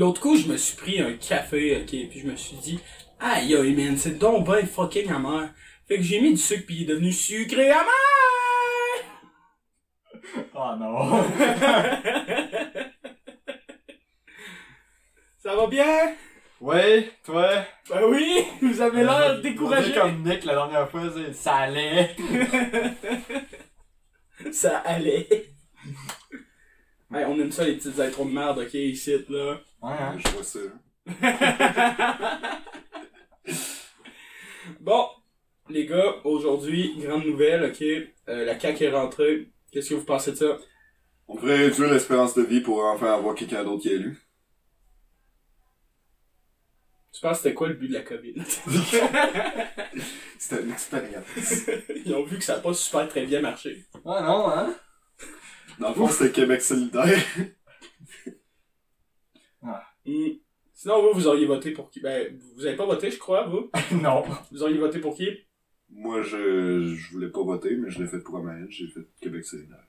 L'autre coup, je me suis pris un café, ok, puis je me suis dit, aïe aïe man, c'est donc ben fucking amer. Fait que j'ai mis du sucre puis il est devenu sucré amer! Oh non. Ça va bien? ouais, toi? Ben oui, vous avez l'air découragé. comme Nick la dernière fois, c'est- ça allait. Ça allait. Hey, on aime ça les petites intros de merde, ok, ici, là. Ouais, hein. Je vois ça. Bon, les gars, aujourd'hui, grande nouvelle, ok? Euh, la CAQ est rentrée. Qu'est-ce que vous pensez de ça? On pourrait réduire l'espérance de vie pour enfin avoir quelqu'un d'autre qui est élu. Tu penses que c'était quoi le but de la COVID? C'était une expérience. Ils ont vu que ça n'a pas super très bien marché. Ouais, non, hein? Dans le fond, c'était Québec solidaire. Hmm. Sinon, vous, vous auriez voté pour qui? Ben, vous avez pas voté, je crois, vous? non. Vous auriez voté pour qui? Moi, je, je voulais pas voter, mais je l'ai fait pour Amael. J'ai fait Québec solidaire.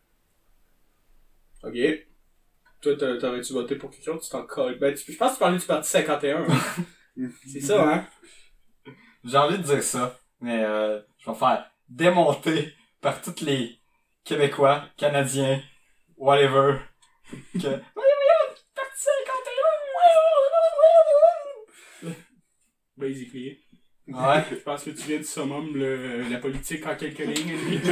Ok. Toi, t'a- t'aurais-tu voté pour quelqu'un? Tu t'en colles. Ben, tu- je pense que tu parlais du parti 51. hein. C'est ça, hein? J'ai envie de dire ça, mais euh, je vais me faire démonter par tous les Québécois, Canadiens, whatever. Que voyons, parti 51! Basically. Ouais. Je pense que tu viens de summum le, la politique en quelques lignes.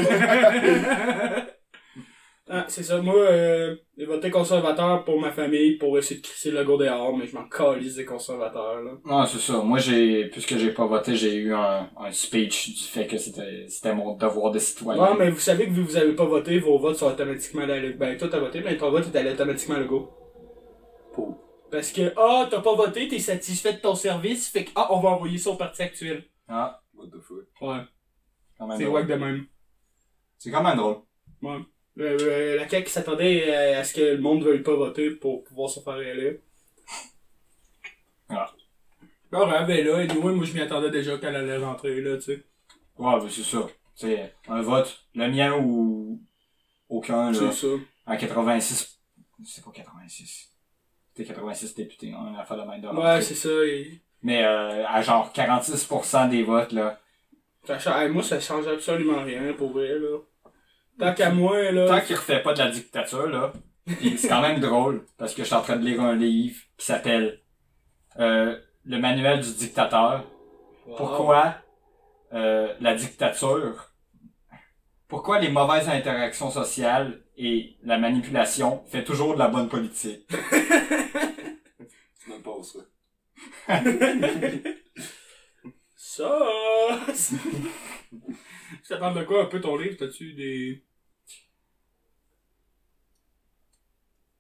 ah, c'est ça. Moi, euh, j'ai voté conservateur pour ma famille pour essayer de crisser le go dehors, mais je m'en calisse des conservateurs, là. Non, c'est ça. Moi, j'ai, puisque j'ai pas voté, j'ai eu un, un speech du fait que c'était, c'était mon devoir de citoyen. Ouais, mais vous savez que que vous avez pas voté, vos votes sont automatiquement allés. Ben, toi, t'as voté, mais ton vote est allé automatiquement à go. Pour. Parce que, ah, t'as pas voté, t'es satisfait de ton service, fait que, ah, on va envoyer ça au parti actuel. Ah, What the fuck. Ouais. C'est wack de même. C'est quand même drôle. Ouais. Euh, euh, la CAQ s'attendait à, à ce que le monde veuille pas voter pour pouvoir se faire réélire. Ah. Bon, ouais, ben là, anyway, moi je m'y attendais déjà qu'elle allait rentrer, là, tu sais. Ouais, ben c'est ça. C'est un vote, le mien ou aucun, là. C'est ça. En 86. C'est pas 86. C'était 86 députés, hein, on a fait la main de Ouais, rentrer. c'est ça. Et... Mais euh, à genre 46% des votes, là. Ça moi, ça change absolument rien, pour vrai, là. Tant qu'à moi, là. Tant qu'il refait pas de la dictature, là. c'est quand même drôle, parce que je suis en train de lire un livre qui s'appelle euh, Le manuel du dictateur. Wow. Pourquoi euh, la dictature, pourquoi les mauvaises interactions sociales et la manipulation fait toujours de la bonne politique? Tu m'en passes ça. Ça. Ça parle de quoi un peu ton livre? T'as-tu des.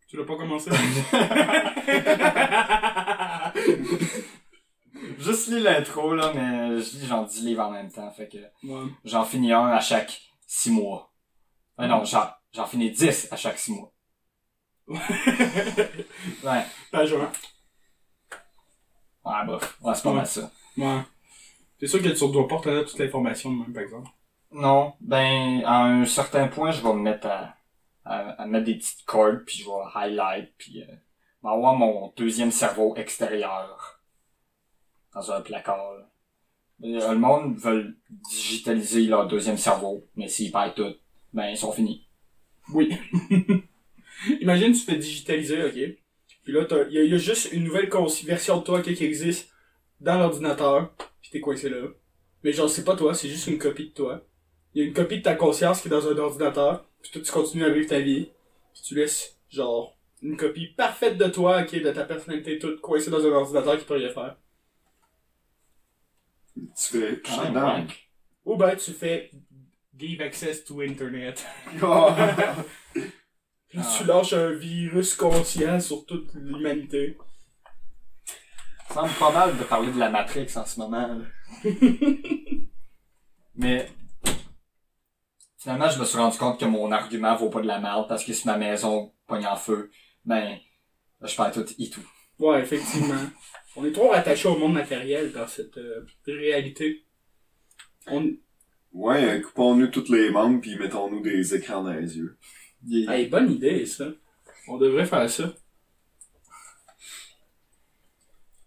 Tu l'as pas commencé? Juste lis l'intro, là, mais je lis genre 10 livres en même temps, fait que ouais. j'en finis un à chaque 6 mois. Ah non, j'en, j'en finis 10 à chaque 6 mois. Ouais. Page 1. Ouais, bof. Ouais, c'est pas Ouais. mal ça. Ouais. C'est sûr que tu ne dois pas retenir toute l'information de même, par exemple. Non, ben, à un certain point, je vais me mettre à, à, à mettre des petites cordes, puis je vais highlight, puis euh, avoir mon deuxième cerveau extérieur dans un placard. là. Euh, Le monde veut digitaliser leur deuxième cerveau, mais s'ils perdent tout, ben, ils sont finis. Oui. Imagine, tu fais digitaliser, ok? Puis là, il y, a- y a juste une nouvelle version de toi qui existe dans l'ordinateur, puis t'es coincé là. Mais genre, c'est pas toi, c'est juste une copie de toi. Il y a une copie de ta conscience qui est dans un ordinateur, puis toi, tu continues à vivre ta vie, puis tu laisses, genre, une copie parfaite de toi, ok, de ta personnalité toute coincée dans un ordinateur qui peut rien faire. Tu fais Quand même. Ou ben, tu fais give access to internet. Oh. Puis Ah. tu lâches un virus conscient sur toute l'humanité. Ça semble pas mal de parler de la Matrix en ce moment. là. Mais finalement, je me suis rendu compte que mon argument vaut pas de la merde parce que si ma maison pogne en feu, ben je perds tout et tout. Ouais, effectivement. On est trop rattaché au monde matériel dans cette euh, réalité. On... Ouais, euh, coupons-nous toutes les membres puis mettons-nous des écrans dans les yeux. Hey, bonne idée, ça. On devrait faire ça.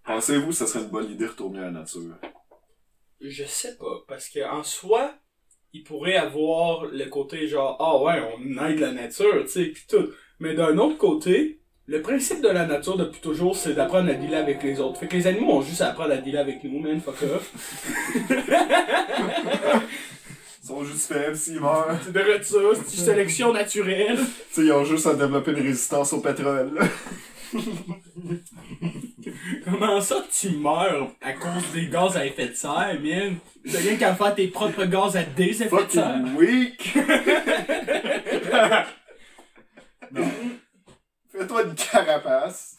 Pensez-vous que ça serait une bonne idée de retourner à la nature? Je sais pas, parce que en soi, il pourrait avoir le côté genre, ah ouais, on aide la nature, tu sais, pis tout. Mais d'un autre côté, le principe de la nature depuis toujours, c'est d'apprendre à dealer avec les autres. Fait que les animaux ont juste à apprendre à dealer avec nous, man, fuck off. Ils sont juste faibles s'ils meurent. C'est de ça, c'est une sélection naturelle. Tu sais, ils ont juste à développer une résistance au pétrole. Comment ça tu meurs à cause des gaz à effet de serre, man? T'as rien qu'à faire tes propres gaz à des effets de serre. Fucking weak! non. Fais-toi une carapace.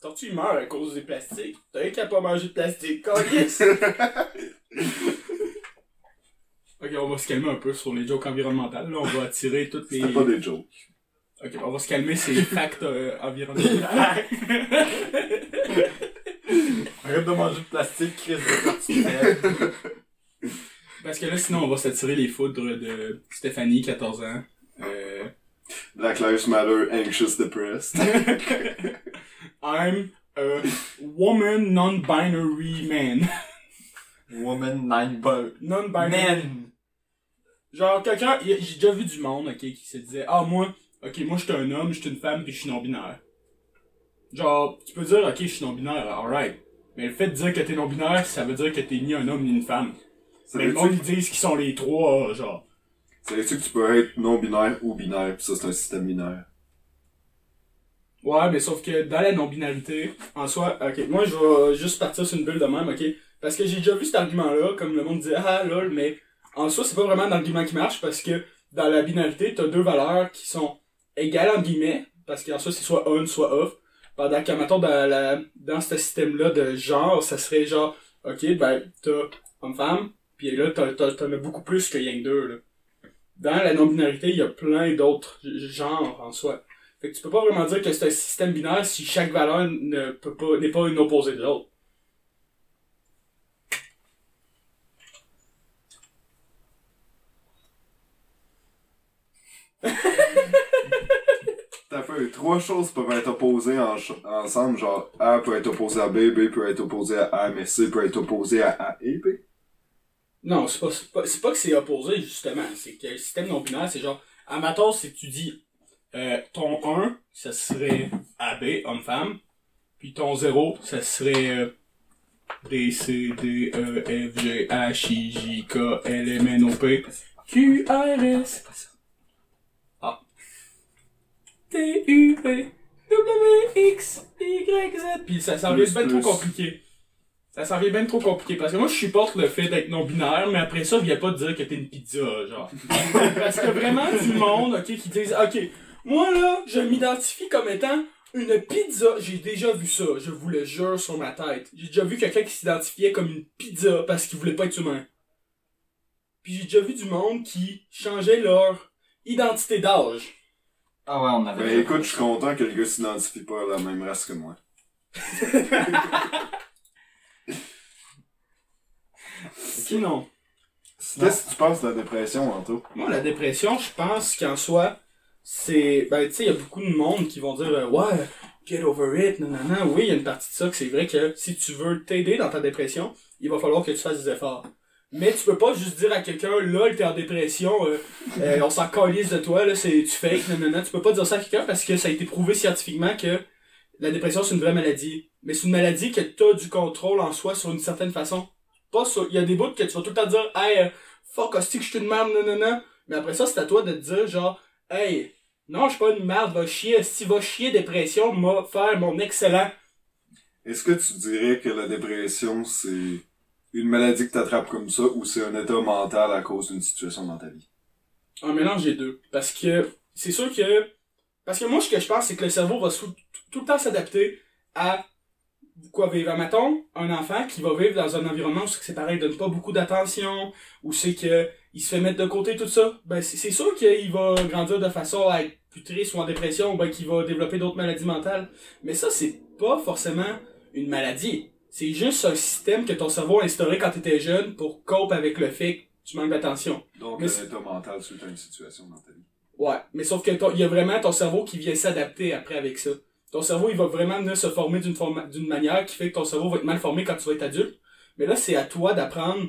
Tortue meurt à cause des plastiques. T'as rien qu'à pas manger de plastique, câlisse. Ok, on va se calmer un peu sur les jokes environnementales. Là, on va attirer toutes les... C'était pas des jokes. Ok, on va se calmer sur les facts euh, environnementaux. Arrête de manger de plastique, Chris de. Parce que là, sinon, on va s'attirer les foudres de Stéphanie, 14 ans. Euh... Black Lives Matter, anxious, depressed. I'm a woman non-binary man. Woman bird. Non-binary. Man! Genre, quelqu'un, j'ai déjà vu du monde, ok, qui se disait, ah, moi, ok, moi, je suis un homme, je suis une femme, puis je suis non-binaire. Genre, tu peux dire, ok, je suis non-binaire, alright. Mais le fait de dire que t'es non-binaire, ça veut dire que t'es ni un homme ni une femme. Mais le monde, ils disent qu'ils sont les trois, genre. Savais-tu que tu peux être non-binaire ou binaire, pis ça c'est un système binaire? Ouais, mais sauf que dans la non-binarité, en soi, ok, moi, je vais juste partir sur une bulle de même, ok? Parce que j'ai déjà vu cet argument-là, comme le monde disait, ah, lol, mais en soi, c'est pas vraiment un argument qui marche, parce que dans la binarité, t'as deux valeurs qui sont égales, en guillemets, parce qu'en soi, c'est soit on, soit off. Pendant que, mettons, dans, la, dans ce système-là de genre, ça serait genre, ok, ben, t'as homme-femme, puis là, t'en as beaucoup plus que que deux, là. Dans la non-binarité, il y a plein d'autres genres, en soi. Fait que tu peux pas vraiment dire que c'est un système binaire si chaque valeur ne peut pas, n'est pas une opposée de l'autre. T'as fait trois choses peuvent être opposées ensemble, genre A peut être opposé à B, B peut être opposé à A, mais C peut être opposé à A et B. Non, c'est pas, c'est pas, c'est pas que c'est opposé, justement. C'est que le système non-binaire, c'est genre, à matin, c'est que tu dis, euh, ton 1, ça serait AB, homme-femme, puis ton 0, ça serait euh, D, C, D, E, F, G, H, I, J, K, L, M, N, O, P, Q, R, S, pas ça. T, U, V, W, X, Y, Z. Puis ça Plus, bien trop compliqué. Ça s'en vient bien trop compliqué. Parce que moi, je supporte le fait d'être non-binaire, mais après ça, viens pas te dire que t'es une pizza, genre. Parce que vraiment du monde, ok, qui disent, ok, moi là, je m'identifie comme étant une pizza. J'ai déjà vu ça, je vous le jure sur ma tête. J'ai déjà vu quelqu'un qui s'identifiait comme une pizza parce qu'il voulait pas être humain. Puis j'ai déjà vu du monde qui changeait leur identité d'âge. Ah ouais, on avait. Ben écoute, je suis content que le gars s'identifie pas à la même race que moi. Sinon, Qu'est-ce que tu penses de la dépression, Anto? moi la dépression, je pense qu'en soi, c'est. Ben tu sais, il y a beaucoup de monde qui vont dire euh, Ouais, get over it, nanana. Oui, il y a une partie de ça que c'est vrai que si tu veux t'aider dans ta dépression, il va falloir que tu fasses des efforts. Mais tu peux pas juste dire à quelqu'un, là, t'es en dépression, euh, euh, on s'en calisse de toi, là, c'est, tu fake, nanana. Tu peux pas dire ça à quelqu'un parce que ça a été prouvé scientifiquement que la dépression, c'est une vraie maladie. Mais c'est une maladie que t'as du contrôle en soi sur une certaine façon. Pas sur, il y a des bouts que tu vas tout le temps dire, hey, euh, fuck, hostie que je suis une merde, nanana. Mais après ça, c'est à toi de te dire, genre, hey, non, je suis pas une merde, va chier, si va chier dépression, m'a faire mon excellent. Est-ce que tu dirais que la dépression, c'est une maladie que t'attrapes comme ça ou c'est un état mental à cause d'une situation dans ta vie? Un mélange des deux. Parce que, c'est sûr que, parce que moi, ce que je pense, c'est que le cerveau va tout le temps s'adapter à quoi vivre. Mettons, un enfant qui va vivre dans un environnement où ses parents ne donnent pas beaucoup d'attention, où c'est que il se fait mettre de côté tout ça, ben c'est sûr qu'il va grandir de façon à être plus triste ou en dépression, ou ben qu'il va développer d'autres maladies mentales. Mais ça, c'est pas forcément une maladie. C'est juste un système que ton cerveau a instauré quand t'étais jeune pour cope avec le fait que tu manques d'attention. Donc, Mais un c'est- état mental suite à une situation vie. Ouais, mais sauf que il y a vraiment ton cerveau qui vient s'adapter après avec ça. Ton cerveau, il va vraiment se former d'une manière qui fait que ton cerveau va être mal formé quand tu vas être adulte. Mais là, c'est à toi d'apprendre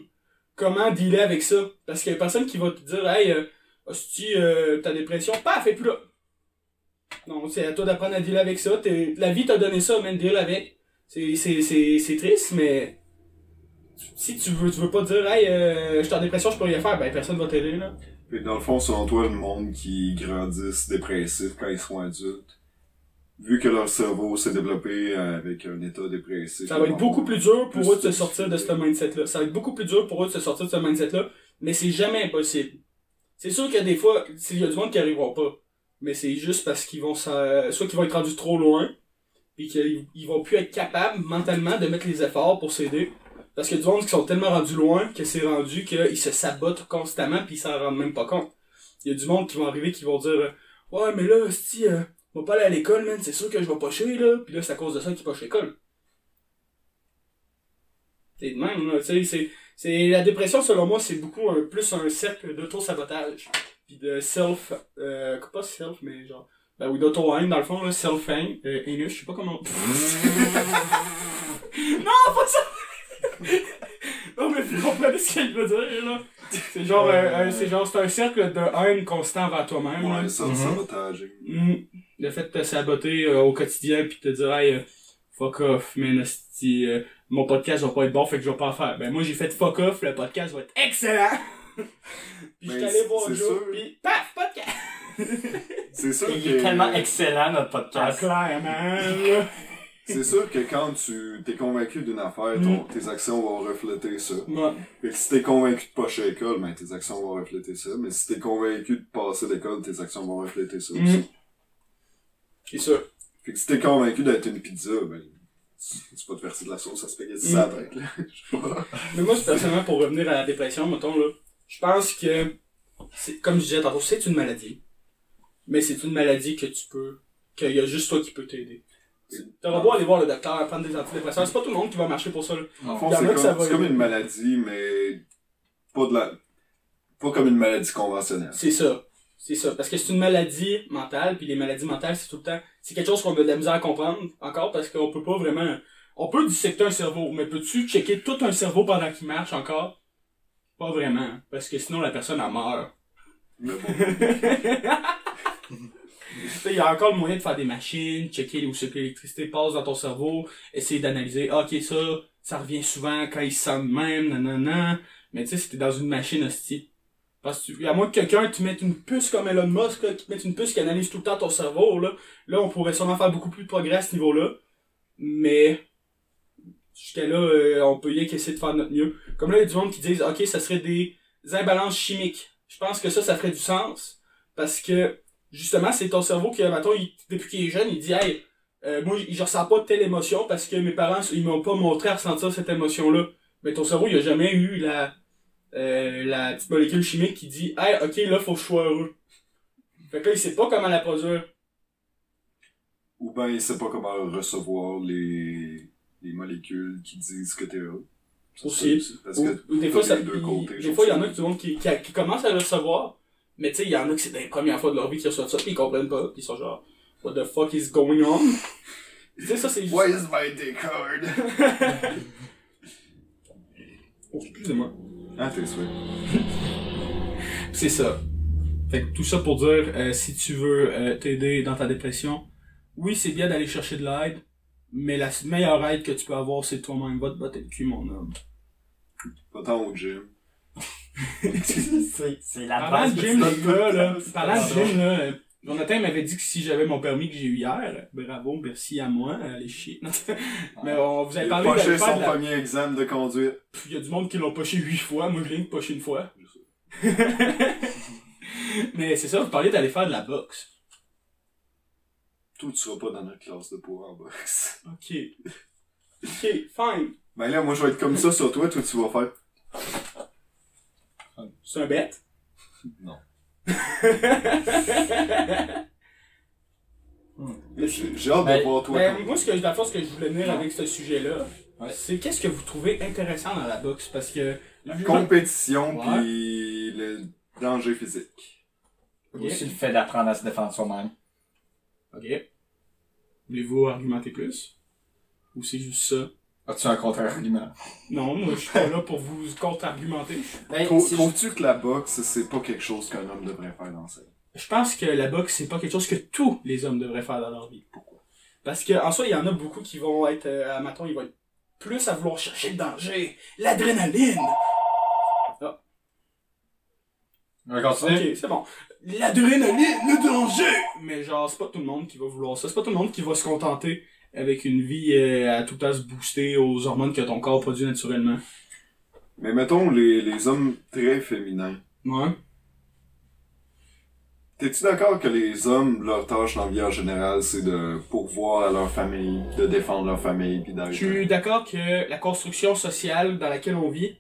comment dealer avec ça. Parce qu'il y a personne qui va te dire, hey, euh, hostie, euh, dépression, paf, et plus là. Non, c'est à toi d'apprendre à dealer avec ça. La vie t'a donné ça, même deal avec. C'est, triste, mais si tu veux, tu veux pas dire, hey, euh, je suis en dépression, je peux rien faire, ben personne va t'aider, là. Puis dans le fond, selon toi, le monde qui grandissent dépressifs quand ils sont adultes, vu que leur cerveau s'est développé avec un état dépressif. Ça va être beaucoup plus dur pour Plus eux de se sortir de ce mindset-là. Ça va être beaucoup plus dur pour eux de se sortir de ce mindset-là, mais c'est jamais impossible. C'est sûr que des fois, il y a du monde qui arriveront pas. Mais c'est juste parce qu'ils vont soit qu'ils vont être rendus trop loin, puis qu'ils ils vont plus être capables mentalement de mettre les efforts pour s'aider. Parce qu'il y a du monde qui sont tellement rendus loin que c'est rendu qu'ils se sabotent constamment puis ils s'en rendent même pas compte. Il y a du monde qui vont arriver qui vont dire euh, Ouais mais là, si va pas aller à l'école, man, c'est sûr que je vais pocher là, puis là c'est à cause de ça qu'ils pochent l'école. C'est de même, là, tu sais, c'est, c'est, la dépression, selon moi, c'est beaucoup un, plus un cercle d'auto-sabotage. Puis de self, euh, pas self, mais genre, ben oui, d'auto-haine, dans le fond, là, self-haine, euh, je sais pas comment... non, pas ça! non, mais vous comprenez ce qu'il veut dire, là? C'est genre, euh, euh, c'est genre, c'est un cercle de haine constant envers toi-même. Ouais, ça, Mhm. sabotage. Mm. Le fait de te saboter euh, au quotidien puis de te dire hey, euh, fuck off, man, esti, euh, mon podcast va pas être bon, fait que je vais pas en faire. Ben moi j'ai fait fuck off, le podcast va être excellent. puis je suis allé voir jeu, sûr. puis paf, podcast. C'est sûr Il est que... tellement excellent, notre Ah, podcast. clairement, là. C'est sûr que quand tu t'es convaincu d'une affaire, ton- tes actions vont refléter ça. Ouais. Fait que si t'es convaincu de pocher l'école, ben tes actions vont refléter ça. Mais si t'es convaincu de passer l'école, tes actions vont refléter ça aussi. Mm. C'est ça. Fait que si t'es convaincu d'être une pizza, ben tu tu peux te verser de la sauce à spaghetti la tête, là. Je sais pas. Mais moi, personnellement, pour revenir à la dépression, mettons, là, je pense que, c'est, comme je disais tantôt, c'est une maladie. Mais c'est une maladie que tu peux, qu'il y a juste toi qui peux t'aider. T'auras beau aller voir le docteur, prendre des antidépresseurs, c'est pas tout le monde qui va marcher pour ça, là. En fond, c'est ça comme, va c'est comme une maladie, mais pas de la, pas comme une maladie conventionnelle. C'est ça. C'est ça. Parce que c'est une maladie mentale, puis les maladies mentales, c'est tout le temps, c'est quelque chose qu'on a de la misère à comprendre, encore, parce qu'on peut pas vraiment, on peut dissecter un cerveau, mais peux-tu checker tout un cerveau pendant qu'il marche encore? Pas vraiment. Parce que sinon, la personne, elle meurt. Il y a encore le moyen de faire des machines, checker où c'est que l'électricité passe dans ton cerveau, essayer d'analyser, ah, ok, ça, ça revient souvent quand il se sent de même, nanana. Mais tu sais, c'était dans une machine hostie. Parce que, à moins que quelqu'un te mette une puce comme Elon Musk, là, qui te mette une puce qui analyse tout le temps ton cerveau, là, là, on pourrait sûrement faire beaucoup plus de progrès à ce niveau-là. Mais, jusqu'à là, euh, on peut rien qu'essayer de faire notre mieux. Comme là, il y a du monde qui disent, ok, ça serait des imbalances chimiques. Je pense que ça, ça ferait du sens. Parce que, justement, c'est ton cerveau qui, mettons, il- depuis qu'il est jeune, il dit, hey, euh, moi, je ressens pas telle émotion parce que mes parents, ils m'ont pas montré à ressentir cette émotion-là. Mais ton cerveau, il a jamais eu la, euh, la petite molécule chimique qui dit, hey, ok, là, faut que je sois heureux. Fait que là, il sait pas comment la produire. Ou ben, il sait pas comment recevoir les, les molécules qui disent que t'es heureux. Ça, Aussi. Parce Ou, que ou des fois, ça, deux côtés, des fois, il y en a qui, qui, qui, qui commencent à le recevoir. Mais tu sais, il y en a qui c'est les premières fois de leur vie qu'ils reçoivent ça, pis ils comprennent pas, pis ils sont genre, what the fuck is going on? tu sais, ça, c'est juste... Why is my dick hard? Oh, excusez-moi. Ah, t'es sûr. C'est ça. Fait que tout ça pour dire, euh, si tu veux euh, t'aider dans ta dépression, oui, c'est bien d'aller chercher de l'aide, mais la meilleure aide que tu peux avoir, c'est toi-même. Va te botter le cul, mon homme. Pas tant au gym. c'est c'est la base de de gym, les gars, là, parlant de gym, là, Jonathan m'avait dit que si j'avais mon permis que j'ai eu hier, bravo, merci à moi, allez chier. mais on vous Il avez a parlé poché d'aller faire son de la... premier examen de conduite. Il y a du monde qui l'ont poché huit fois, moi je viens de pocher une fois. mais c'est ça, vous parliez d'aller faire de la boxe. Toi, tu seras pas dans notre classe de poids en boxe. Ok. Ok, fine. Ben là, moi, je vais être comme ça sur toi. Toi, tu vas faire... C'est un bête. Non. Mais J'ai hâte de voir toi. Ben, comme- moi, ce que, dans le fond, ce que je voulais venir avec ce sujet-là, Ouais. c'est qu'est-ce que vous trouvez intéressant dans la boxe? Parce que... La compétition Ouais. pis le danger physique. Ok. Aussi le fait d'apprendre à se défendre soi-même. Ok. Voulez-vous argumenter plus? Ou c'est juste ça? As-tu un contre-argument? Non, moi je suis pas là pour vous contre-argumenter. Ben, Trouves-tu que la boxe, c'est pas quelque chose qu'un homme devrait faire dans sa vie? Je pense que la boxe, c'est pas quelque chose que tous les hommes devraient faire dans leur vie. Pourquoi? Parce que, en soi, il y en a beaucoup qui vont être, euh, à matin, ils vont être plus à vouloir chercher le danger, l'adrénaline. Continuer? Ok, c'est bon. L'adrénaline, le danger! Mais genre, c'est pas tout le monde qui va vouloir ça. C'est pas tout le monde qui va se contenter avec une vie euh, à tout temps se booster aux hormones que ton corps produit naturellement. Mais mettons les, les hommes très féminins. Ouais. T'es-tu d'accord que les hommes, leur tâche dans la vie en général, c'est de pourvoir à leur famille, de défendre leur famille, puis d'être... Je suis d'accord que la construction sociale dans laquelle on vit,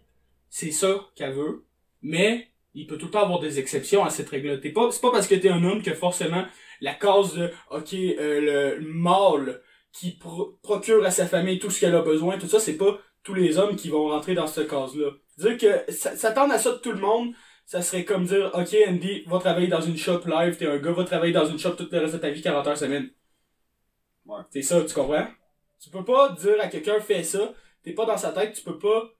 c'est ça qu'elle veut, mais il peut tout le temps avoir des exceptions à cette règle-là. T'es pas, c'est pas parce que t'es un homme que forcément la cause de, ok, euh, le mâle qui pro- procure à sa famille tout ce qu'elle a besoin, tout ça, c'est pas tous les hommes qui vont rentrer dans cette case-là. Dire que s'attendre à ça de tout le monde, ça serait comme dire, ok, Andy, va travailler dans une shop live, t'es un gars, va travailler dans une shop tout le reste de ta vie, 40 heures semaine. Ouais. C'est ça, tu comprends? Tu peux pas dire à quelqu'un, fais ça, t'es pas dans sa tête, tu peux pas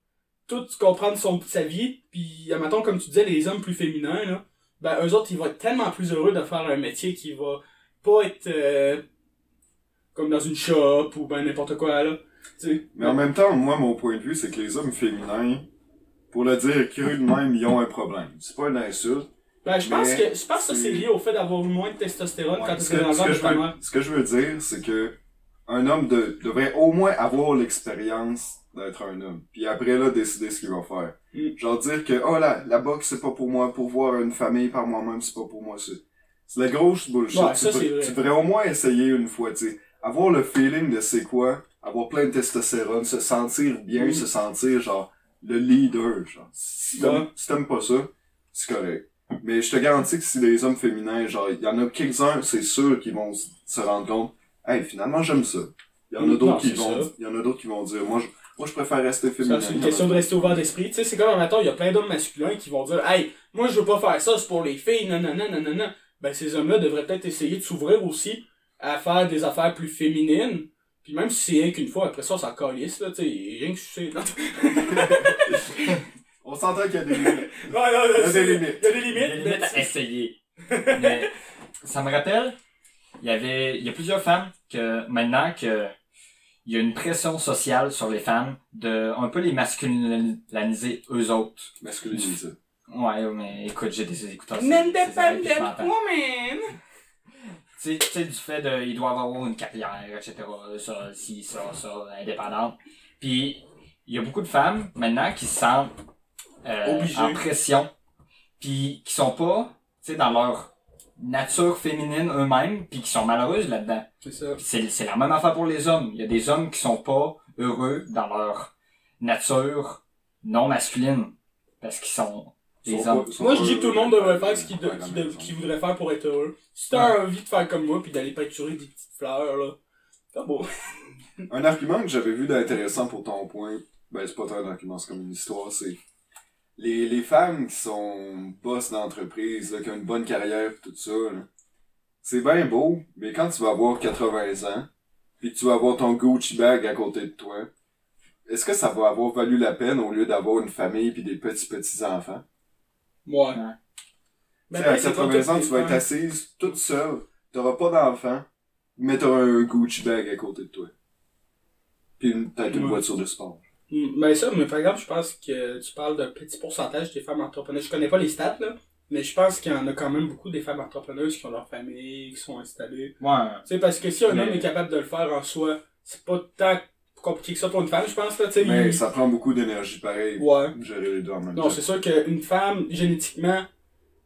tout comprendre son, sa vie, puis, admettons, comme tu disais, les hommes plus féminins, là, ben, eux autres, ils vont être tellement plus heureux de faire un métier qui va pas être, euh, comme dans une shop, ou ben n'importe quoi, là. Tu sais. Mais en même temps, moi, mon point de vue, c'est que les hommes féminins, pour le dire cru de même, ils ont un problème. C'est pas une insulte. Ben, je pense que, je pense que c'est lié au fait d'avoir moins de testostérone quand ce, t'es dans ce, que je veux, ce que je veux dire, c'est que un homme de- devrait au moins avoir l'expérience d'être un homme. Puis après, là, décider ce qu'il va faire. Mm. Genre dire que, oh la, la boxe, c'est pas pour moi. Pour voir une famille par moi-même, c'est pas pour moi. C'est c'est la grosse bullshit. Ouais, tu, ça, vrai. tu devrais au moins essayer une fois, tu sais. Avoir le feeling de c'est quoi, avoir plein de testostérone, se sentir bien, Mm. se sentir genre le leader, genre. Si t'aimes si pas ça, c'est correct. Mais je te garantis que si les hommes féminins, genre, il y en a quelques-uns, c'est sûr, qui vont se rendre compte, hey, finalement, j'aime ça. Il y en a Non, d'autres qui vont, il y en a d'autres qui vont dire, moi, je, moi, je préfère rester féminin. c'est une question de rester ouvert d'esprit. Tu sais, c'est comme, maintenant il y a plein d'hommes masculins qui vont dire, hey, moi, je veux pas faire ça, c'est pour les filles, non, non, non, non, non, non. Ben, ces hommes-là devraient peut-être essayer de s'ouvrir aussi à faire des affaires plus féminines. Puis même si c'est rien qu'une fois, après ça, s'en calisse, là, tu sais, rien que c'est... Non, On s'entend qu'il y a des limites. non, non, Il y a des limites. Il y a des Il y a limites, des mais limites à c'est- essayer. Mais ça me rappelle, il y avait, il y a plusieurs femmes que maintenant que il y a une pression sociale sur les femmes de un peu les masculiniser eux autres. Masculinisé. Ouais, mais écoute, j'ai des écouteurs. c'est- Men c'est ça, puis je dependent m'entends. woman. Tu sais- du fait de, ils doivent avoir une carrière, etc., ça, ci, ça, ça, indépendante. Puis, il y a beaucoup de femmes, maintenant, qui se sentent, euh, Obligées. en pression. Puis, qui sont pas, tu sais, dans leur nature féminine eux-mêmes, puis qui sont malheureuses là-dedans. C'est ça. C'est la même affaire pour les hommes. Il y a des hommes qui sont pas heureux dans leur nature non masculine. Parce qu'ils sont des Sont hommes. pas- sont Moi, je dis que tout le monde devrait faire ce qu'il de- de- voudrait faire pour être heureux. Si t'as envie de faire comme moi, puis d'aller peinturer des petites fleurs, là, c'est beau. Un argument que j'avais vu d'intéressant pour ton point, ben c'est pas tant un argument, c'est comme une histoire, c'est les, les femmes qui sont boss d'entreprise, là, qui ont une bonne carrière pis tout ça, là, c'est bien beau, mais quand tu vas avoir 80 ans, puis que tu vas avoir ton Gucci bag à côté de toi, est-ce que ça va avoir valu la peine au lieu d'avoir une famille puis des petits petits enfants? Ouais. Ouais. Ben, sais, à c'est pas 80 ans, toutes tu vas être assise toute seule, t'auras pas d'enfant, mais t'auras un Gucci bag à côté de toi. Puis une- peut-être une Ouais. voiture de sport. Mm, Ben ça, mais par exemple, je pense que tu parles d'un petit pourcentage des femmes entrepreneurs. Je connais pas les stats, là, mais je pense qu'il y en a quand même beaucoup des femmes entrepreneuses qui ont leur famille, qui sont installées. Ouais. Tu sais, parce que si un Mais- homme est capable de le faire en soi, c'est pas tant compliqué que ça pour une femme, je pense, là, tu sais. Mais il- ça prend beaucoup d'énergie pareil. Ouais. Gérer les deux en même Non, temps. c'est sûr qu'une femme, génétiquement,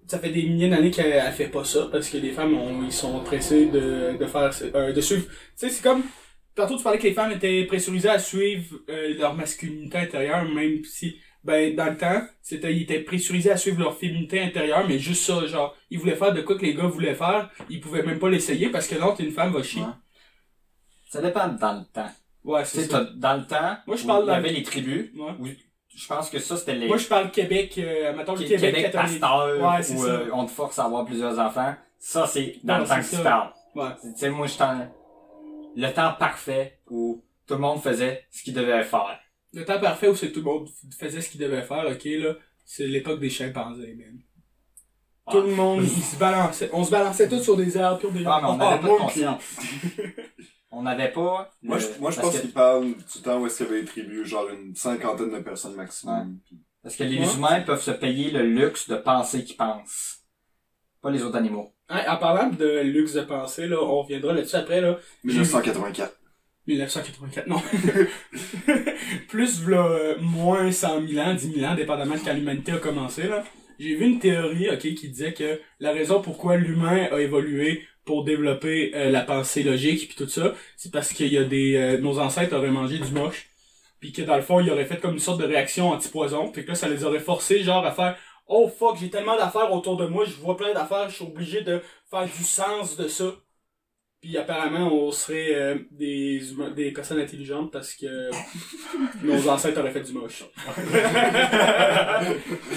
ça fait des milliers d'années qu'elle elle fait pas ça, parce que les femmes, ont, ils sont pressés de, de faire, euh, de suivre. Tu sais, c'est comme, tantôt tu parlais que les femmes étaient pressurisées à suivre euh, leur masculinité intérieure, même si, ben, dans le temps, c'était, ils étaient pressurisés à suivre leur féminité intérieure, mais juste ça, genre, ils voulaient faire de quoi que les gars voulaient faire, ils pouvaient même pas l'essayer, parce que non, t'es une femme, va chier. Ouais. Ça dépend dans le temps. Ouais, c'est ça. dans le temps, Moi, je où parle il y dans- avait les tribus, Ouais. où je pense que ça, c'était les... Moi, je parle Québec, euh, mettons le Qué- Québec, Québec, catholique. pasteur, Ouais, c'est où ça. euh, on te force à avoir plusieurs enfants. Ça, c'est dans le temps c'est que ça. tu parles. Ouais. Tu sais, moi, je t'en... le temps parfait où tout le monde faisait ce qu'il devait faire. Le temps parfait où c'est que tout le monde f- faisait ce qu'il devait faire, ok, là, c'est l'époque des chimpanzés, man. Tout le monde, il se balançait, on se balançait tous sur des arbres, puis on Ah, mais on n'avait pas de conscience. on n'avait pas... le- Moi, je, moi, je pense que- qu'il parle du temps où est-ce qu'il y avait des tribus, genre une cinquantaine de personnes maximum. Puis- Parce que les Ouais. humains peuvent se payer le luxe de penser qu'ils pensent. Pas les autres animaux. Hein, en parlant de luxe de pensée, là, on reviendra là-dessus après, là. 1984. 1984, non. Plus, v'là, euh, moins 100 000 ans, 10 000 ans, dépendamment de quand l'humanité a commencé, là. J'ai vu une théorie, ok, qui disait que la raison pourquoi l'humain a évolué pour développer euh, la pensée logique puis tout ça, c'est parce qu'il y a des, euh, nos ancêtres auraient mangé du moche, puis que dans le fond, ils auraient fait comme une sorte de réaction anti-poison, puis que là, ça les aurait forcés, genre, à faire Oh fuck, j'ai tellement d'affaires autour de moi, je vois plein d'affaires, je suis obligé de faire du sens de ça. Puis apparemment, on serait euh, des humains, des personnes intelligentes parce que nos ancêtres auraient fait du moche.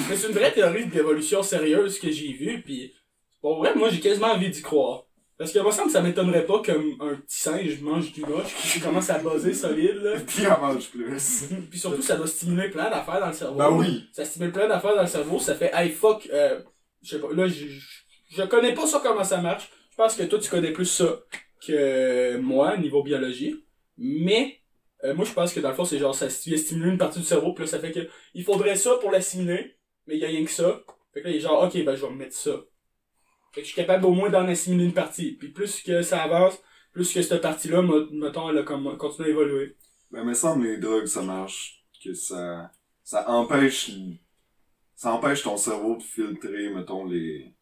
Mais c'est une vraie théorie d'évolution sérieuse que j'ai vue, puis pour vrai, moi j'ai quasiment envie d'y croire. Parce que moi, ça me ça m'étonnerait pas comme un petit singe mange du moche qui commence à buzzer solide, là. Puis en mange plus. Puis surtout, ça doit stimuler plein d'affaires dans le cerveau. Ben oui. Ça stimule plein d'affaires dans le cerveau, ça fait hey fuck, euh, je sais pas, là je, je, connais pas ça comment ça marche. Je pense que toi tu connais plus ça que moi niveau biologie, mais euh, moi je pense que dans le fond c'est genre ça sti- stimule une partie du cerveau, puis là ça fait que il faudrait ça pour l'assimiler, mais il y a rien que ça. Fait que là il est genre ok ben je vais me mettre ça. Fait que je suis capable au moins d'en assimiler une partie. Puis plus que ça avance, plus que cette partie-là, mettons, elle a comme continue à évoluer. Ben, mais semble les drogues, ça marche. Que ça, ça empêche, ça empêche ton cerveau de filtrer, mettons, les,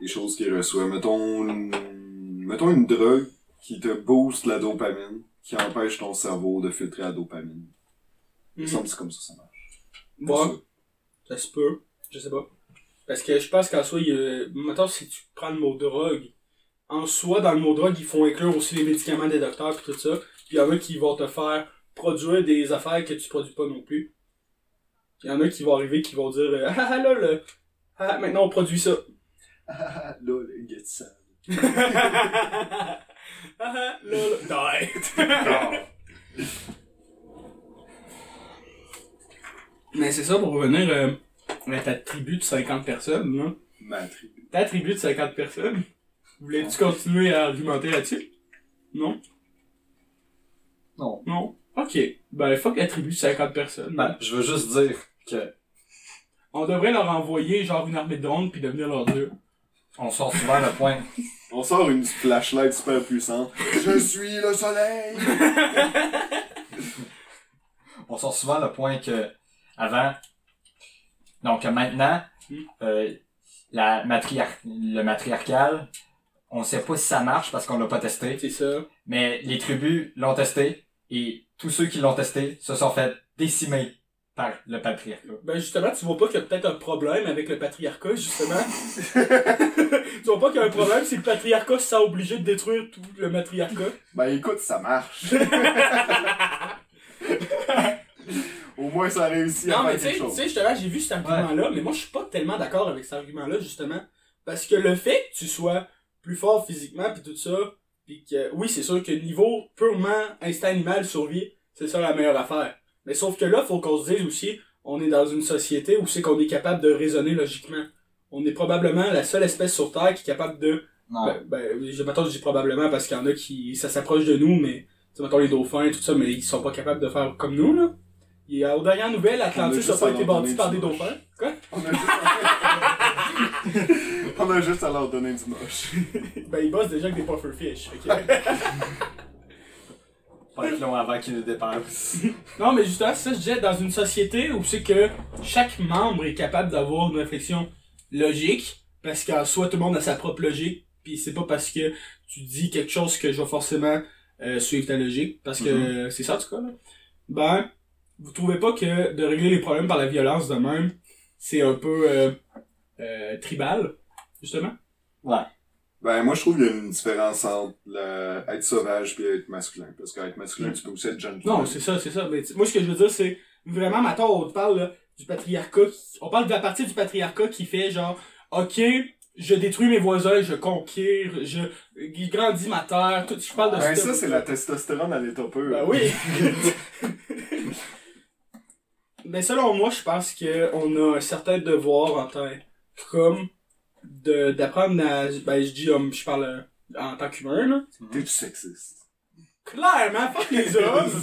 les choses qu'il reçoit. Mettons, une, mettons une drogue qui te booste la dopamine, qui empêche ton cerveau de filtrer la dopamine. Il me semble que c'est comme ça, ça marche. Ouais. Ça se peut. Je sais pas. Parce que je pense qu'en soi, il y a... mettons, si tu prends le mot drogue, en soi, dans le mot drogue, ils font inclure aussi les médicaments des docteurs et tout ça. Puis il y en a qui vont te faire produire des affaires que tu produis pas non plus. Il y en a qui vont arriver qui vont dire euh, Ah ah là, là, ah, maintenant on produit ça. Ah, là, le get ça. ah ah, là, là, die. Mais c'est ça pour revenir euh, à ta tribu de 50 personnes, là. Ma tribu. Ta tribu de 50 personnes? Voulais-tu continuer à argumenter là-dessus? Non? Non. Non? Ok. Ben, fuck la tribu de 50 personnes. Ben, je veux juste dire que On devrait leur envoyer genre une armée de drones puis devenir leur dieu. on sort souvent le point. On sort une flashlight super puissante. Je suis le soleil! On sort souvent le point que avant. Donc maintenant, Hmm. euh, la matriar le matriarcal, on sait pas si ça marche parce qu'on l'a pas testé. C'est ça. Mais les tribus l'ont testé et tous ceux qui l'ont testé se sont fait décimer par le patriarcat. Ben justement, tu vois pas qu'il y a peut-être un problème avec le patriarcat, justement. tu vois pas qu'il y a un problème si le patriarcat se sent obligé de détruire tout le matriarcat. Ben écoute, ça marche. Au moins, ça a réussi Non, à mais faire tu sais, quelque tu chose. sais, justement, j'ai vu cet argument-là, mais moi, je suis pas tellement d'accord avec cet argument-là, justement. Parce que le fait que tu sois plus fort physiquement, puis tout ça, puis que, oui, c'est sûr que niveau purement instinct animal, survie, c'est ça la meilleure affaire. Mais sauf que là, faut qu'on se dise aussi, on est dans une société où c'est qu'on est capable de raisonner logiquement. On est probablement la seule espèce sur Terre qui est capable de Non. ben, ben, je m'attends, je dis probablement parce qu'il y en a qui, ça s'approche de nous, mais, tu sais, mettons les dauphins et tout ça, mais ils sont pas capables de faire comme nous, là. Il y a, aux dernières nouvelles, Atlantis juste a pas été bâti par des dauphins. Quoi? On a juste à... On a juste à leur donner du moche. Ben, ils bossent déjà avec des pufferfish, ok? Pas être long avant qu'ils nous dépassent. non, mais justement, ça, je disais, dans une société où c'est que chaque membre est capable d'avoir une réflexion logique, parce qu'en soi, tout le monde a sa propre logique, puis c'est pas parce que tu dis quelque chose que je vais forcément euh, suivre ta logique, parce que c'est ça, en tout cas, là. Ben, vous trouvez pas que de régler les problèmes par la violence de même, c'est un peu euh, euh, tribal, justement? Ben, moi, je trouve qu'il y a une différence entre le... être sauvage et être masculin. Parce qu'être masculin, tu peux aussi être gentil. Non, c'est ça, c'est ça. Mais tu- moi, ce que je veux dire, c'est vraiment, maintenant, on parle là, du patriarcat. qui- On parle de la partie du patriarcat qui fait genre, ok, je détruis mes voisins, je conquiers, je, grandis ma terre, tout, je parle de Ben, ce- ça, c'est la testostérone à l'état pur. Ben oui. Mais selon moi, je pense qu'on a un certain devoir en tant qu'homme de, d'apprendre à, ben, je dis homme, je parle euh, en tant qu'humain, là. T'es-tu sexiste? Clairement, fuck les hommes!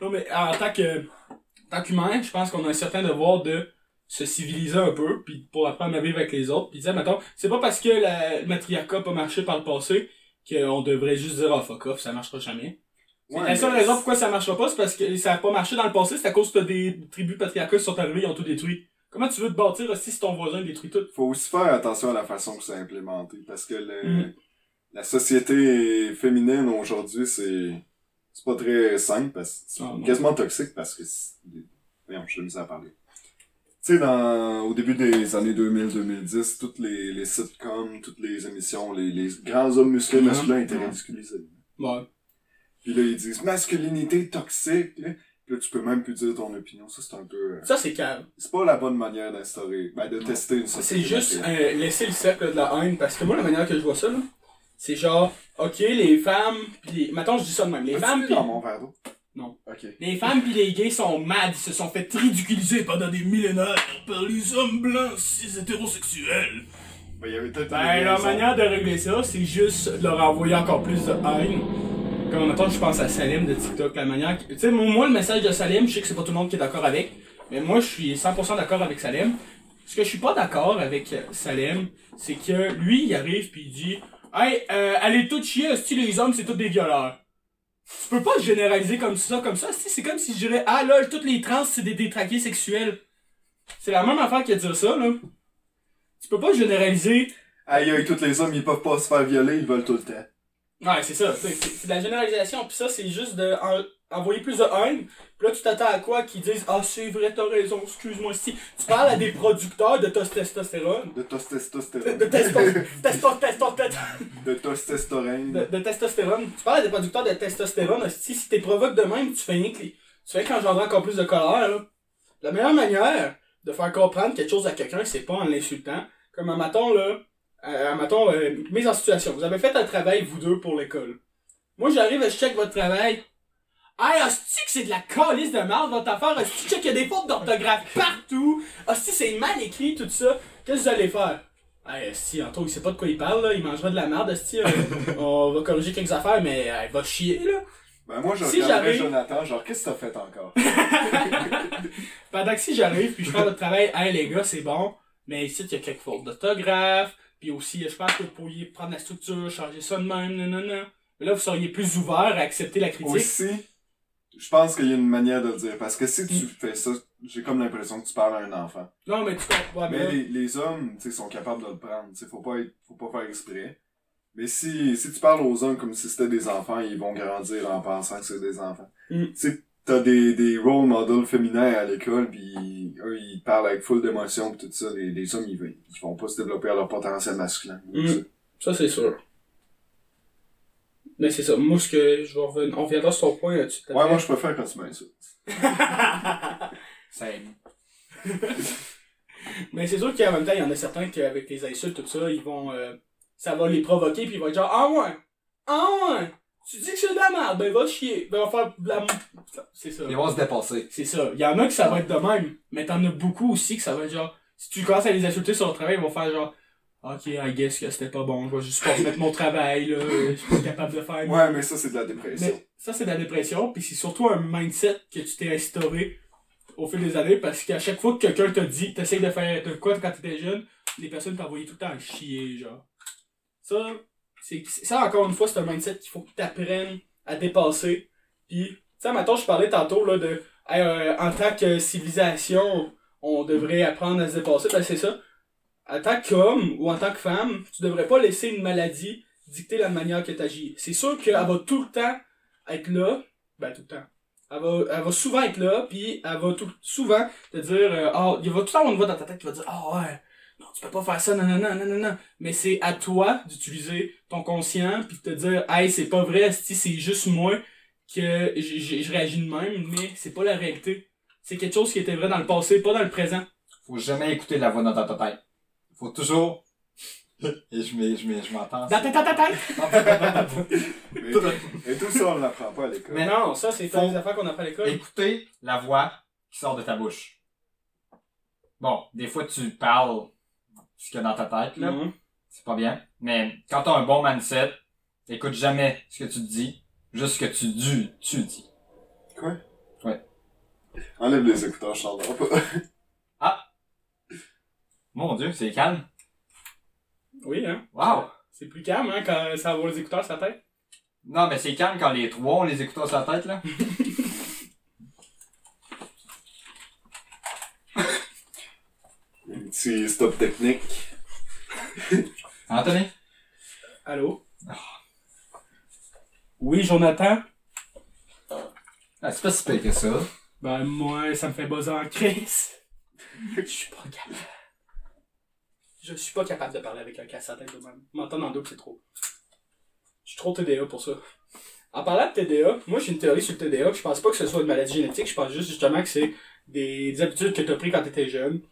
non, mais en tant que, en tant qu'humain, je pense qu'on a un certain devoir de se civiliser un peu, puis pour apprendre à vivre avec les autres, puis dire, mettons, c'est pas parce que la, le matriarcat a pas marché par le passé qu'on devrait juste dire, oh fuck off, ça marchera jamais. Ouais, la seule raison pourquoi ça marchera pas, c'est parce que ça a pas marché dans le passé, c'est à cause que t'as des tribus patriarcales qui sont arrivées, ils ont tout détruit. Comment tu veux te bâtir aussi si ton voisin détruit tout? Faut aussi faire attention à la façon que c'est implémenté, parce que le, Mm. la société féminine aujourd'hui, c'est, c'est pas très simple, parce que c'est Ah, non. quasiment toxique, parce que voyons, je suis à parler. Tu sais, dans, au début des années 2000-2010, toutes les, les sitcoms, toutes les émissions, les, les grands hommes musclés Mhm. masculins étaient ridiculisés. Ouais. Puis là, ils disent masculinité toxique. là. Puis là, tu peux même plus dire ton opinion. Ça, c'est un peu. euh, Ça, c'est calme. C'est pas la bonne manière d'instaurer. Ben, de tester une C'est société. juste masculine. euh, laisser le cercle de la haine, parce que moi, la manière que je vois ça, là, c'est genre, ok, les femmes, pis les... Mettons, je dis ça de même. Les As-tu femmes pis... dans mon verre d'eau? Non. Ok. Les femmes pis les gays sont mad, ils se sont fait ridiculiser pendant des millénaires par les hommes blancs cis hétérosexuels. Ben, il y avait peut-être Ben, la manière de régler ça, c'est juste leur envoyer encore plus de haine. Comme maintenant, je pense à Salim de TikTok, la manière. Tu sais, moi, le message de Salim, je sais que c'est pas tout le monde qui est d'accord avec, mais moi, je suis 100% d'accord avec Salim. Ce que je suis pas d'accord avec Salim, c'est que lui, il arrive puis il dit Hey, euh, allez tout chier, si les hommes, c'est tous des violeurs. Tu peux pas généraliser comme ça, comme ça. C'est comme si je dirais Ah lol, toutes les trans, c'est des détraqués sexuels. C'est la même affaire que dire ça, là. Tu peux pas généraliser Aïe, aïe, tous les hommes, ils peuvent pas se faire violer, ils veulent tout le temps. Ouais, c'est ça. C'est c'est de la généralisation. Puis ça, c'est juste de en- envoyer plus de haine. Puis là, tu t'attends à quoi qu'ils disent Ah, c'est vrai, t'as raison, excuse-moi. Si tu parles à des producteurs de tos- testostérone, De testostérone. de testo- testo- testo- testo- de testostérone. de, testostérone, tu parles à des producteurs de testostérone, si, si t'es provoques de même, tu fais rien que les- tu fais qu'engendrer encore plus de colère. Là. La meilleure manière de faire comprendre quelque chose à quelqu'un, c'est pas en l'insultant. Comme un maton, là, euh, mettons, euh, mise en situation. Vous avez fait un travail, vous deux, pour l'école. Moi, j'arrive, je check votre travail. Hey, hostie que c'est de la calice de merde, votre affaire. Hostie, check, il y a des fautes d'orthographe partout. Hostie, c'est mal écrit, tout ça. Qu'est-ce que vous allez faire? Hey, hostie, Anto, il sait pas de quoi il parle, là. Il mangera de la merde, hostie. euh, on va corriger quelques affaires, mais euh, il va chier, là. Ben, moi, je Si regarderais j'arrive- Jonathan, genre, qu'est-ce que t'as fait encore? Pendant que si j'arrive, puis je fais votre travail, hey, les gars, c'est bon. Mais ici, il y a quelques fautes d'orthographe. Puis aussi, je pense que vous pourriez prendre la structure, changer ça de même, non, non, non. Mais là, vous seriez plus ouvert à accepter la critique. Aussi, je pense qu'il y a une manière de le dire. Parce que si tu Mm. fais ça, j'ai comme l'impression que tu parles à un enfant. Non, mais tu comprends. Mais Mais les, les hommes, tu sais, sont capables de le prendre. Tu sais, faut pas être, faut pas faire exprès. Mais si, si tu parles aux hommes comme si c'était des enfants, ils vont grandir en pensant que c'est des enfants. Mm. Tu sais, t'as des, des role models féminins à l'école, puis eux, ils parlent avec full d'émotion pis tout ça. Les, les hommes, ils, vont- ils vont pas se développer à leur potentiel masculin. Mm. Ça, c'est sûr. Mais c'est ça. Moi, ce que je vais revenir, on reviendra sur ton point là-dessus. Ouais, moi, je préfère quand tu m'insultes. Same. Mais c'est sûr qu'en même temps, il y en a certains qui, avec les insultes, tout ça, ils vont, euh, ça va les provoquer, puis ils vont être genre, ah ouais, ah ouais, tu dis que c'est de la merde, ben va chier, ben va faire de la... C'est ça. Ils vont se dépasser. C'est ça. Il y en a que ça va être de même, mais t'en as beaucoup aussi que ça va être genre, si tu commences à les insulter sur le travail, ils vont faire genre, ok, I guess que c'était pas bon, je vais juste pas remettre mon travail, là, je suis pas capable de faire. Ouais, mais ça, c'est de la dépression. Mais ça, c'est de la dépression, puis c'est surtout un mindset que tu t'es instauré au fil des années, parce qu'à chaque fois que quelqu'un te dit, t'essayes de faire de quoi quand t'étais jeune, les personnes t'envoyaient tout le temps à chier, genre. Ça, c'est, ça encore une fois, c'est un mindset qu'il faut que t'apprennes à dépasser. Puis, tu sais, maintenant, je parlais tantôt, là, de, euh, en tant que civilisation, on devrait apprendre à se dépasser, ben c'est ça. En tant qu'homme ou en tant que femme, tu devrais pas laisser une maladie dicter la manière que t'agis. C'est sûr qu'elle va tout le temps être là, ben tout le temps. Elle va, elle va souvent être là, puis elle va tout, souvent te dire, ah, il va tout le temps avoir une voix dans ta tête qui va dire, ah ouais, non, tu peux pas faire ça, non, non, non, non, non, non. Mais c'est à toi d'utiliser ton conscient, puis de te dire, hey, c'est pas vrai, c'est juste moi que je, réagis de même, mais c'est pas la réalité. C'est quelque chose qui était vrai dans le passé, pas dans le présent. Faut jamais écouter la voix dans ta tête. faut toujours... Et je m'entends. Dans ta ta ta ta. Mais, et tout ça, on l'apprend pas à l'école. Mais non, ça, c'est pas des affaires qu'on apprend à l'école. Écoutez la voix qui sort de ta bouche. Bon, des fois tu parles ce qu'il y a dans ta tête, là. Non. C'est pas bien. Mais quand t'as un bon mindset, écoute jamais ce que tu dis, juste ce que tu dis, tu dis. Enlève les écouteurs, je t'entends pas. Mon dieu, c'est calme. Oui, hein. Wow! C'est plus calme, hein, quand ça va les écouteurs sur la tête. Non, mais c'est calme quand les trois ont les écouteurs sur la tête, là. Un petit stop technique. Anthony? Allô? Oui, Jonathan? Ah, c'est pas si pire que ça. Ben, moi, ça me fait buzzer en crise. Je suis pas capable. Je suis pas capable de parler avec un casse à tête de même. M'entendre en double, c'est trop. Je suis trop TDA pour ça. En parlant de TDA, moi j'ai une théorie sur le TDA. Je pense pas que ce soit une maladie génétique. Je pense juste justement que c'est des, des habitudes que t'as pris quand t'étais jeune,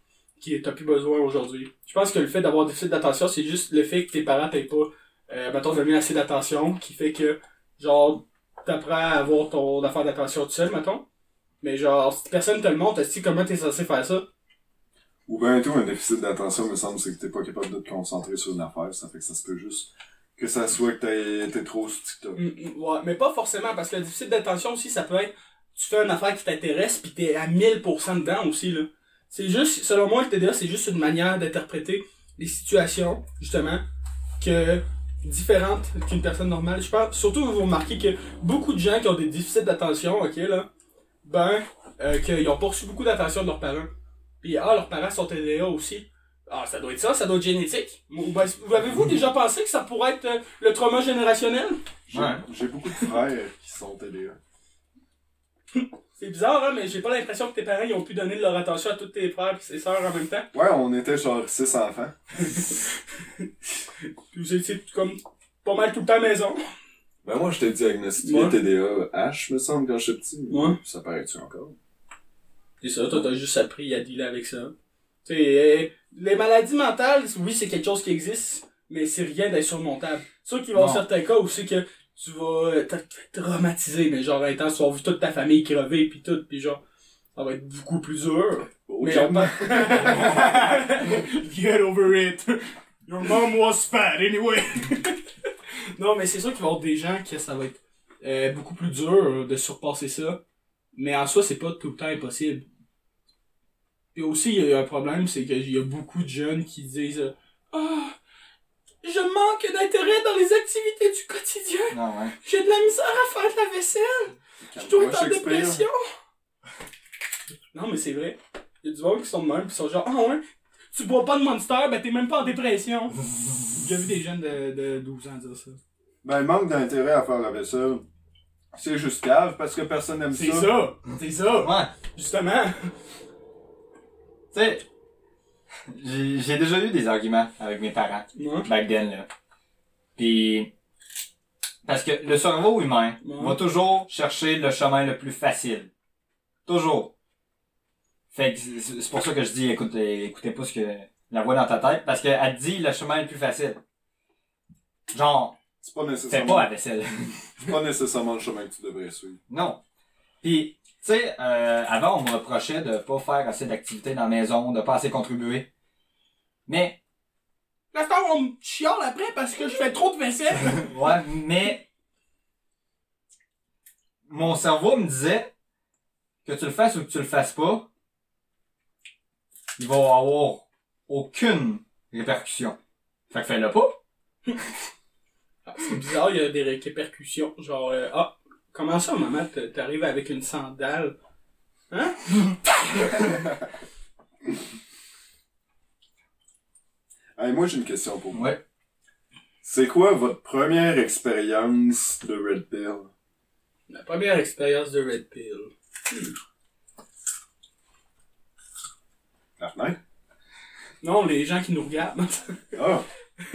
qui t'as plus besoin aujourd'hui. Je pense que le fait d'avoir déficit d'attention, c'est juste le fait que tes parents t'aient pas, euh, mettons, donné assez d'attention, qui fait que, genre, t'apprends à avoir ton affaire d'attention tout seul, mettons. Mais genre, si personne te le montre, est-ce que comment t'es censé faire ça? Ou bien tout, un déficit d'attention, me semble, c'est que t'es pas capable de te concentrer sur une affaire. Ça fait que ça se peut juste que ça soit que t'es- t'es trop sur TikTok. Mm, mm, ouais, mais pas forcément, parce que le déficit d'attention aussi, ça peut être, tu fais une affaire qui t'intéresse, pis t'es à 1000% dedans aussi, là. C'est juste, selon moi, le TDA, c'est juste une manière d'interpréter les situations, justement, que, différentes qu'une personne normale. Je pense, surtout, vous remarquez que beaucoup de gens qui ont des déficits d'attention, ok, là, ben, euh, qu'ils ont pas reçu beaucoup d'attention de leurs parents. Puis, ah, leurs parents sont TDA aussi. Ah, ça doit être ça, ça doit être génétique. Ou ben, vous avez-vous déjà pensé que ça pourrait être euh, le trauma générationnel? J'ai Ouais. j'ai beaucoup de frères qui sont TDA. C'est bizarre, hein, mais j'ai pas l'impression que tes parents ils ont pu donner de leur attention à tous tes frères et tes sœurs en même temps. Ouais, on était genre six enfants. Puis vous étiez comme pas mal tout le temps à la maison. Ben moi, j'étais diagnostiqué Ouais. TDA H, me semble, quand j'étais petit. Ouais. Ça paraît-tu encore? C'est ça, toi t'as juste appris à dealer avec ça. Tu sais, euh, les maladies mentales, oui, c'est quelque chose qui existe, mais c'est rien d'insurmontable. Sûr qu'il va y avoir certains cas où c'est que tu vas euh, être traumatisé, mais genre intense, tu vas voir toute ta famille crever pis tout, pis genre, ça va être beaucoup plus dur. Mais on Get over it. Your mom was fat anyway. non, mais c'est sûr qu'il va y avoir des gens que ça va être euh, beaucoup plus dur de surpasser ça. Mais en soi, c'est pas tout le temps impossible. Puis aussi, il y a un problème, c'est qu'il y a beaucoup de jeunes qui disent euh, Ah, je manque d'intérêt dans les activités du quotidien. Non, ouais. J'ai de la misère à faire de la vaisselle. Je dois être en dépression. Non, mais c'est vrai. Il y a du monde qui sont de même, pis sont genre, ah ouais, tu bois pas de Monster, ben t'es même pas en dépression. J'ai vu des jeunes de, de 12 ans dire ça. Ben, manque d'intérêt à faire la vaisselle, c'est juste cave, parce que personne n'aime ça. C'est ça, c'est ça, Ouais. justement. Tu sais, j'ai j'ai déjà eu des arguments avec mes parents, Ouais. back then, là. Puis, parce que le cerveau humain Ouais. va toujours chercher le chemin le plus facile. Toujours. Fait que c'est pour ça que je dis, écoute, écoutez pas ce que la voix dans ta tête, parce qu'elle te dit le chemin le plus facile. Genre, C'est pas fais nécessairement, pas la vaisselle. c'est pas nécessairement le chemin que tu devrais suivre. Non. Puis, tu sais, euh, avant, on me reprochait de pas faire assez d'activités dans la maison, de pas assez contribuer. Mais, Là, on me chiale après parce que je fais trop de vaisselle. ouais, mais, mon cerveau me disait que tu le fasses ou que tu le fasses pas, il va avoir aucune répercussion. Fait que fais-le pas. Ah, c'est bizarre, il y a des répercussions. Genre, euh, ah, comment ça, maman, t'arrives avec une sandale? Hein? Hey, moi, j'ai une question pour vous. Ouais. C'est quoi votre première expérience de Red Pill? La première expérience de Red Pill. La fenêtre? Non, les gens qui nous regardent. Ah!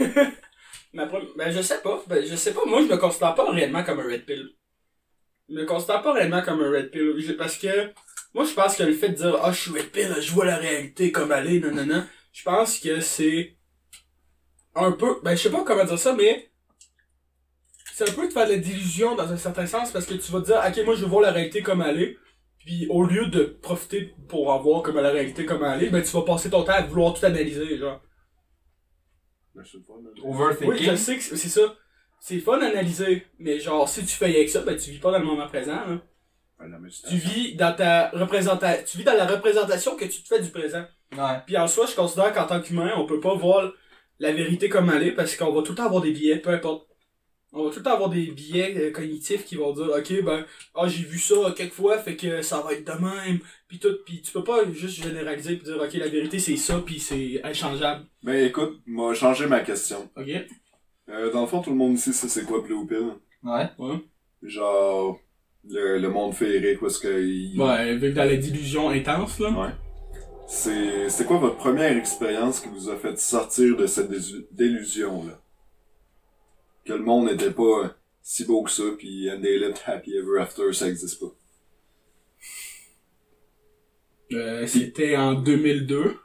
Ma pre- Ben, je sais pas. Ben, je sais pas. Moi, je me considère pas réellement comme un Red Pill. Je me considère pas réellement comme un Red Pill. Parce que, moi, je pense que le fait de dire, ah, je suis Red Pill, je vois la réalité comme elle est, non, non, non. Je pense que c'est un peu, ben je sais pas comment dire ça, mais c'est un peu de faire de la délusion dans un certain sens parce que tu vas te dire, ok, moi je veux voir la réalité comme elle est, puis au lieu de profiter pour en voir comme la réalité comme elle est, ben tu vas passer ton temps à vouloir tout analyser, genre. Ben, mais- Oui, Overthinking. je sais que c'est ça. C'est fun d'analyser, mais genre si tu fais avec ça, ben tu vis pas dans le moment présent, là. Ben, la Tu vis dans ta représentation, tu vis dans la représentation que tu te fais du présent. Ouais. Puis en soi, je considère qu'en tant qu'humain, on peut pas voir la vérité comme elle est parce qu'on va tout le temps avoir des billets, peu importe. On va tout le temps avoir des billets euh, cognitifs qui vont dire OK ben ah j'ai vu ça quelques fois fait que ça va être de même puis tout puis tu peux pas juste généraliser puis dire OK la vérité c'est ça puis c'est inchangeable. Ben écoute, m'a changé ma question. OK Euh, dans le fond, tout le monde ici sait c'est quoi Blue Pill. Ouais. Genre, le, le monde féerique, où est-ce que... il- Ouais, vu que dans la dilution intense là. Ouais. C'est, c'était quoi votre première expérience qui vous a fait sortir de cette désu- délusion-là? Que le monde n'était pas euh, si beau que ça, puis and they lived happy ever after, ça existe pas. Euh, c'était en 2002.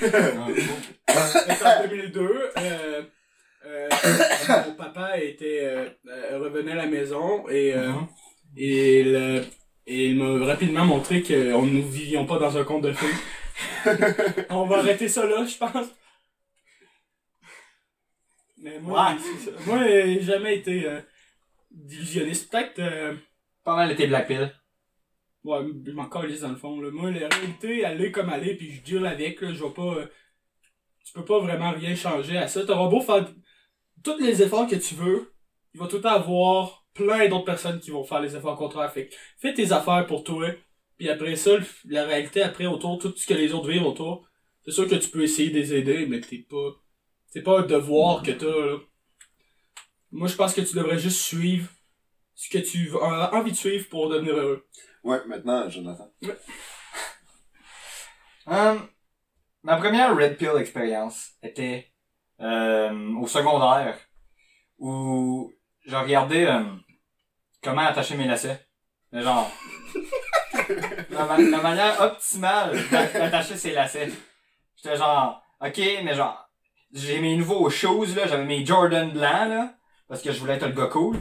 C'était en 2002. Euh, euh, mon papa était euh, euh, revenait à la maison et euh, Mhm. et, le- et il m'a rapidement montré qu'on ne vivions pas dans un conte de fées. On va arrêter ça là, je pense. Mais moi, Ouais. ça. moi, j'ai jamais été euh, d'illusionniste. Peut-être, euh, Pas mal été Black Pill. ouais, je m'en calisse dans le fond. Là. Moi, la réalité, elle est comme elle est, puis je deal avec. Là, je vais pas. euh, tu peux pas vraiment rien changer à ça. T'auras beau faire tous les efforts que tu veux, il va tout le temps avoir plein d'autres personnes qui vont faire les efforts contraires. Fait que fais tes affaires pour toi, puis après ça, la réalité après autour, tout ce que les autres vivent autour, c'est sûr que tu peux essayer de les aider, mais t'es pas. C'est pas un devoir que t'as là. Moi je pense que tu devrais juste suivre ce que tu as envie de suivre pour devenir heureux. Ouais, maintenant, Jonathan. Hum, ma première Red Pill expérience était euh, au secondaire où j'ai regardé euh, comment attacher mes lacets. Mais genre, la, ma- la manière optimale d'a- d'attacher ses lacets. J'étais genre, ok, mais genre, j'ai mes nouveaux shoes là, j'avais mes Jordan blancs là, parce que je voulais être le gars cool.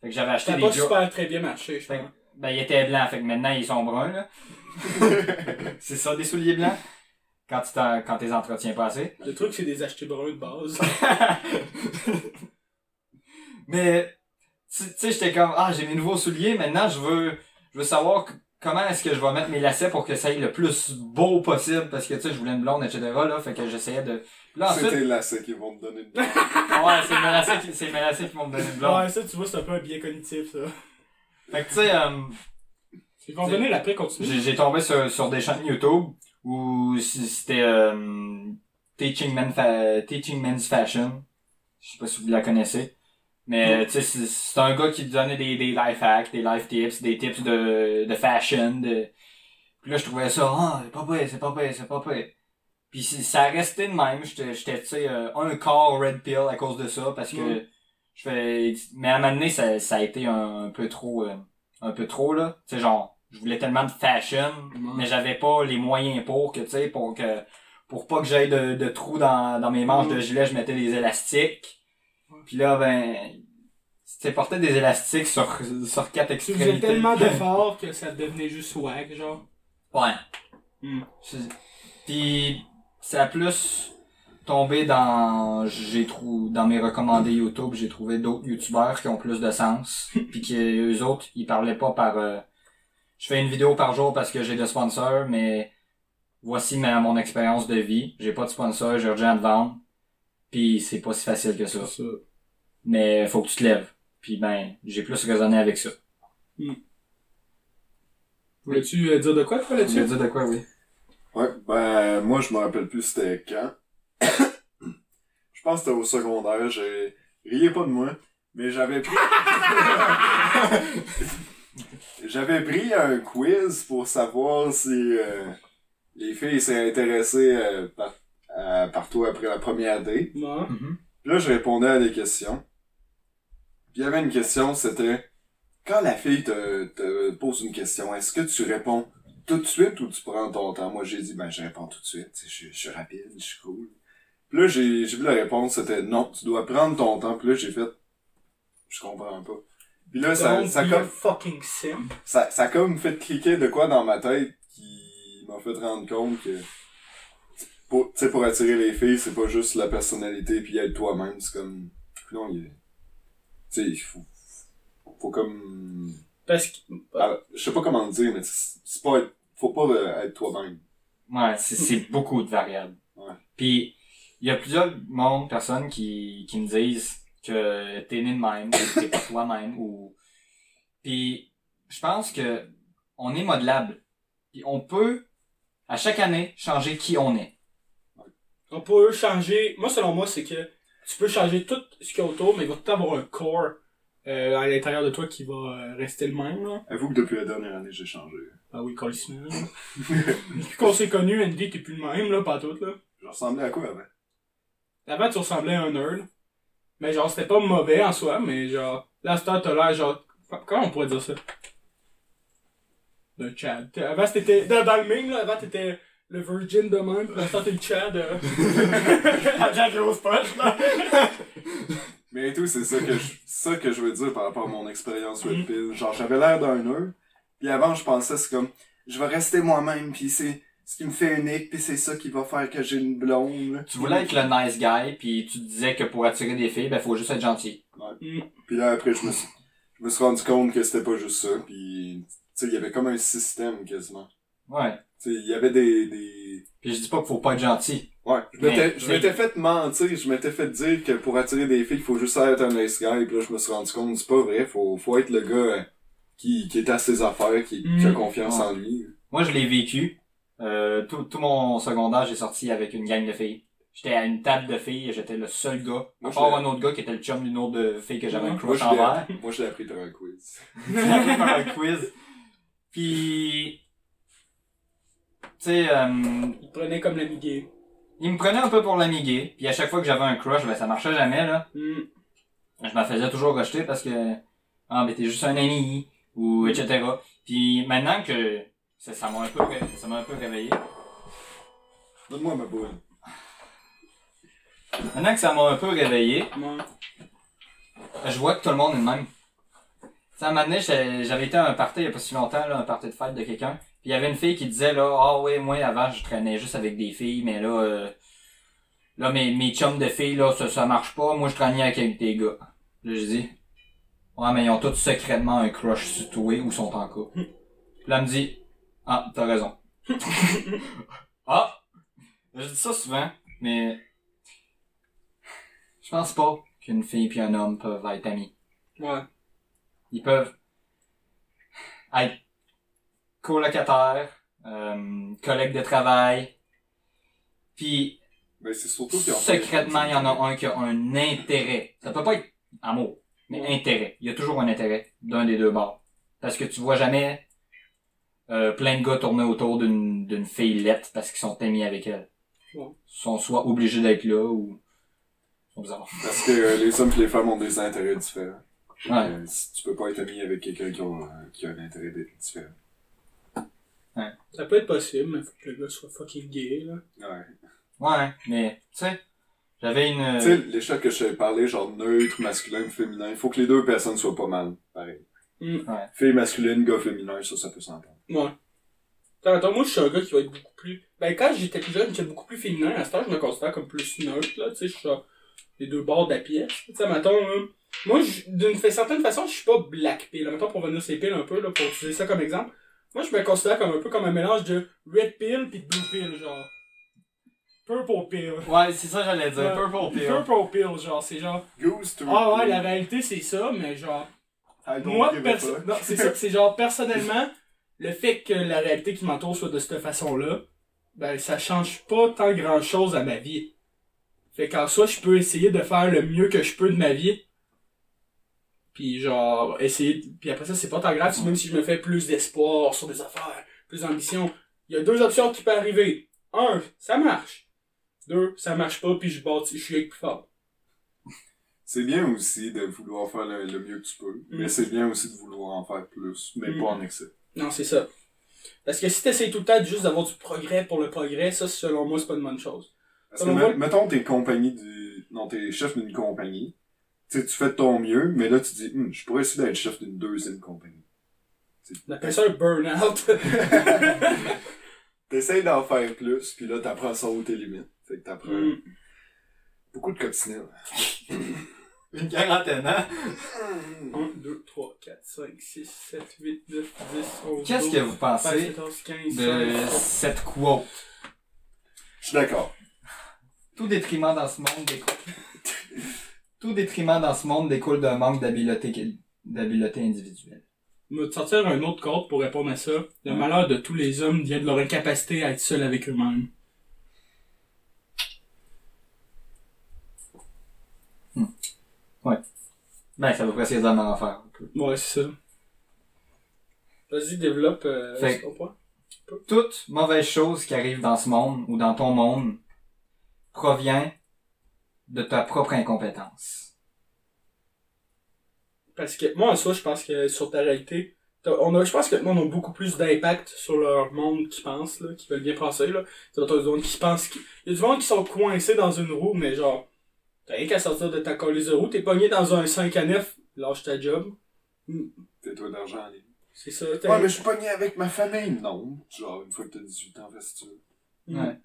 Fait que j'avais acheté des pas Jo- super très bien marché, je pense. ben, ils étaient blancs, fait que maintenant, ils sont bruns, là. c'est ça, des souliers blancs? Quand tu quand t'es entretiens pas assez. Le truc c'est des achetés bruns de base. Mais, tu tu sais, j'étais comme, ah, j'ai mes nouveaux souliers, maintenant, je veux, je veux savoir comment est-ce que je vais mettre mes lacets pour que ça aille le plus beau possible, parce que, tu sais, je voulais une blonde, etc., là, fait que j'essayais de... Là, C'est ensuite, tes lacets qui vont te donner une ouais, c'est le lacet qui, c'est le lacet qui vont me donner une blonde. ouais, ça tu vois, c'est un peu un biais cognitif ça. Fait que, tu sais, euh, Ils vont venir après continuer. J'ai j'ai tombé sur, sur des chaînes YouTube où c- c'était euh, Teaching, Man Fa- Teaching Men's Fashion. Je sais pas si vous la connaissez. Mais tu sais, c'est- un gars qui donnait des, des life hacks, des life tips, des tips de, de fashion. De... Puis là, je trouvais ça, ah, c'est pas pire, c'est pas pire, c'est pas pire. Puis ça resté de même. J'étais, j'étais, tu sais, euh, un quart red pill à cause de ça parce que je fais... Mais à un moment donné, ça, ça a été un, un peu trop... euh, un peu trop, là. Tu sais, genre, je voulais tellement de fashion, mais j'avais pas les moyens pour que, tu sais, pour que, pour pas que j'aille de, de trous dans, dans mes manches de gilet, je mettais des élastiques. Puis là, ben, tu des élastiques sur, sur quatre Tu extrémités. faisais tellement d'efforts que ça devenait juste swag, genre. Ouais. C'est- Puis, ça a plus tombé dans, j'ai trou, dans mes recommandés YouTube, j'ai trouvé d'autres YouTubeurs qui ont plus de sens. puis que eux autres, ils parlaient pas par, euh, je fais une vidéo par jour parce que j'ai de sponsors, mais voici ma, mon expérience de vie. J'ai pas de sponsor, j'ai urgent de vendre. Puis c'est pas si facile que ça. ça. Mais faut que tu te lèves. Puis ben, j'ai plus raisonné avec ça. Voulais-tu euh, dire de quoi, toi, Tu là-dessus? dire de quoi, oui? Ouais, ben, moi, je me rappelle plus c'était quand. je pense que c'était au secondaire, j'ai... Riez pas de moi, mais j'avais pris... j'avais pris un quiz pour savoir si euh, les filles s'étaient intéressées euh, par, à- par toi après la première date. Ouais. Puis là, je répondais à des questions. Puis il y avait une question, c'était... Quand la fille te, te pose une question, est-ce que tu réponds tout de suite ou tu prends ton temps? Moi, j'ai dit, ben, je réponds tout de suite. Tu sais, Je, je suis rapide, je suis cool. Puis là, j'ai, j'ai vu la réponse, c'était non, tu dois prendre ton temps. Puis là, j'ai fait, je comprends pas. Puis là, ça, ça, comme, fucking simp. ça, ça a comme fait cliquer de quoi dans ma tête qui m'a fait rendre compte que, pour, tu sais, pour attirer les filles, c'est pas juste la personnalité puis être toi-même, c'est comme, non, il est, tu sais, il faut, faut comme, Parce que, ah, je sais pas comment le dire, mais c'est c'est pas être, faut pas euh, être toi-même. Ouais, c'est, c'est beaucoup de variables. Ouais. Puis, il y a plusieurs monde, personnes qui, qui me disent que t'es né de même, ou t'es pas toi-même, ou... Puis, je pense que on est modelable. Puis on peut, à chaque année, changer qui on est. on peut changer, moi, selon moi, c'est que tu peux changer tout ce qu'il y a autour, mais il va tout avoir un core, euh, à l'intérieur de toi qui va euh, rester le même, là. Avoue que depuis la dernière année, j'ai changé. Ah oui, colissement. Depuis qu'on s'est connu, Andy, t'es plus le même, là, pas tout, là. Je ressemblais à quoi avant? Avant, tu ressemblais à un nerd. Mais genre, c'était pas mauvais en soi, mais genre, là, cette heure, t'as l'air genre, comment on pourrait dire ça? Le Chad. Avant, c'était, dans, dans le meme, là, avant, t'étais le virgin de même, pis l'instant, t'es le Chad, euh. Avec la grosse poche, là. Mais tout, c'est ça que je, ça que je veux dire par rapport à mon expérience Red Pill. Genre, j'avais l'air d'un nœud. Puis avant, je pensais, c'est comme, je vais rester moi-même, puis c'est ce qui me fait unique, puis c'est ça qui va faire que j'ai une blonde. là. Tu voulais être le nice guy, puis tu te disais que pour attirer des filles, ben faut juste être gentil. Puis là, après, je me suis, je me suis rendu compte que c'était pas juste ça, puis, tu sais, il y avait comme un système quasiment. Ouais. Tu sais, il y avait des, des, Puis je dis pas qu'il faut pas être gentil. Ouais, je m'étais, je m'étais fait mentir, je m'étais fait dire que pour attirer des filles, il faut juste être un nice guy, puis là, je me suis rendu compte, c'est pas vrai, faut, faut être le gars qui, qui est à ses affaires, qui, qui a Mm. confiance Ouais. en lui. Moi, je l'ai vécu. Euh, tout, tout mon secondaire, j'ai sorti avec une gang de filles. J'étais à une table de filles et j'étais le seul gars. Moi, À je part l'ai- un autre gars qui était le chum d'une autre de fille que j'avais un Moi, crush je envers. l'ai, moi, je l'ai appris par un quiz. Par un quiz. Puis, tu sais, euh, Il te prenait comme l'ami gay. il me prenait un peu pour l'ami gay. Puis à chaque fois que j'avais un crush, ben ça marchait jamais, là. Hmm. je me faisais toujours rejeter parce que ah ben t'es juste un ami ou etc. Puis maintenant que ça ça m'a un peu ça m'a un peu réveillé. Donne-moi ma boule. Maintenant que ça m'a un peu réveillé, Ouais. je vois que tout le monde est le même. Tu sais, à un moment donné, j'avais été à un party il y a pas si longtemps, là, un party de fête de quelqu'un. Puis il y avait une fille qui disait là, ah ouais, moi avant je traînais juste avec des filles, mais là, euh, là mes, mes chums de filles là, ça, ça marche pas, moi je traînais avec des gars. Là je dis, ouais mais ils ont tous secrètement un crush sur toi ou sont en couple. Puis là elle me dit, ah t'as raison. ah, je dis ça souvent, mais je pense pas qu'une fille puis un homme peuvent être amis. Ouais. Ils peuvent être colocataires, euh, collègues de travail, puis Ben, c'est surtout secrètement, il y en a un qui a un intérêt. Ça peut pas être amour, mais Ouais. intérêt. Il y a toujours un intérêt d'un des deux bords. Parce que tu vois jamais euh, plein de gars tourner autour d'une d'une fille laite parce qu'ils sont amis avec elle. Ouais. Ils sont soit obligés d'être là ou ils sont bizarres. Parce que euh, les hommes et les femmes ont des intérêts différents. Ouais. Euh, si tu peux pas être ami avec quelqu'un qui, a- euh, qui a un intérêt d'être différent. Ça peut être possible, mais faut que le gars soit fucking gay, là. Ouais. Ouais, mais tu sais, j'avais une. Tu sais, les chats que je t'avais parlé, genre neutre, masculin, féminin, il faut que les deux personnes soient pas mal. Pareil. Hmm. Ouais. Fille masculine, gars féminin, ça, ça peut s'entendre. Ouais. Attends, moi, je suis un gars qui va être beaucoup plus... Ben, quand j'étais plus jeune, j'étais beaucoup plus féminin. À ce temps, je me considère comme plus neutre, là. Tu sais, je suis les deux bords de la pièce. Tu sais, mettons, là, Moi, je- d'une certaine façon, je suis pas black pill. Mettons, pour venir ces piles un peu, là, pour utiliser ça comme exemple. Moi, je me considère comme un peu comme un mélange de red pill pis de blue pill, genre. Purple pill. Ouais, c'est ça que j'allais dire. Purple pill. Purple pill, genre, c'est genre... Goose to Ah ouais, la réalité, c'est ça, mais genre... I don't Moi, perso- c'est ça, c'est genre, personnellement, le fait que la réalité qui m'entoure soit de cette façon-là, ben, ça change pas tant grand chose à ma vie. Fait qu'en soi, je peux essayer de faire le mieux que je peux de ma vie. Puis genre, essayer, de- puis après ça, c'est pas tant grave, même si je me fais plus d'espoir sur des affaires, plus d'ambition. Il y a deux options qui peuvent arriver. Un, ça marche. Deux, ça marche pas, puis je bâtis, je suis avec plus fort. C'est bien aussi de vouloir faire le, le mieux que tu peux, mais Mm. c'est bien aussi de vouloir en faire plus, mais Mm. pas en excès. Non, c'est ça. Parce que si t'essayes tout le temps juste d'avoir du progrès pour le progrès, ça, selon moi, c'est pas une bonne chose. Parce que, mettons, t'es compagnie du, non, t'es chef d'une compagnie. Tu sais, tu fais de ton mieux, mais là, tu dis, Hum, je pourrais essayer d'être chef d'une deuxième compagnie. On appelle ça un burn-out. T'essayes d'en faire plus, puis là, t'apprends ça où tes limites. Fait que t'apprends Mm. beaucoup de coccinelle. Une quarantaine, hein? 1, 2, 3, 4, 5, 6, 7, 8, 9, 10, 11, Qu'est-ce que vous pensez 14, 15, de 16, cette quote? Je suis d'accord. Tout détriment dans ce monde découle. Tout détriment dans ce monde découle d'un manque d'habileté, d'habileté individuelle. Je vais te sortir un autre code pour répondre à ça. Le malheur de tous les hommes vient de leur incapacité à être seuls avec eux-mêmes. Ben, ça va presque hommes en enfer. un peu. Ouais, c'est ça. Vas-y, développe euh, Fait- point. Toute mauvaise chose qui arrive dans ce monde ou dans ton monde provient de ta propre incompétence. Parce que moi, en soi, je pense que sur ta réalité, on a, je pense que le monde a beaucoup plus d'impact sur leur monde qu'ils pensent, là, qui veulent bien penser, là. D'autres monde qui pensent qu'il y a du monde qui sont coincés dans une roue, mais genre, t'as rien qu'à sortir de ta colise de roue, t'es pogné dans un 5 à 9, lâche ta job. T'es toi d'argent en ligne. C'est ça, t'as- Ouais, mais je suis pogné avec ma famille. Non. Genre, une fois que t'as 18 ans, veux. Mm. Ouais.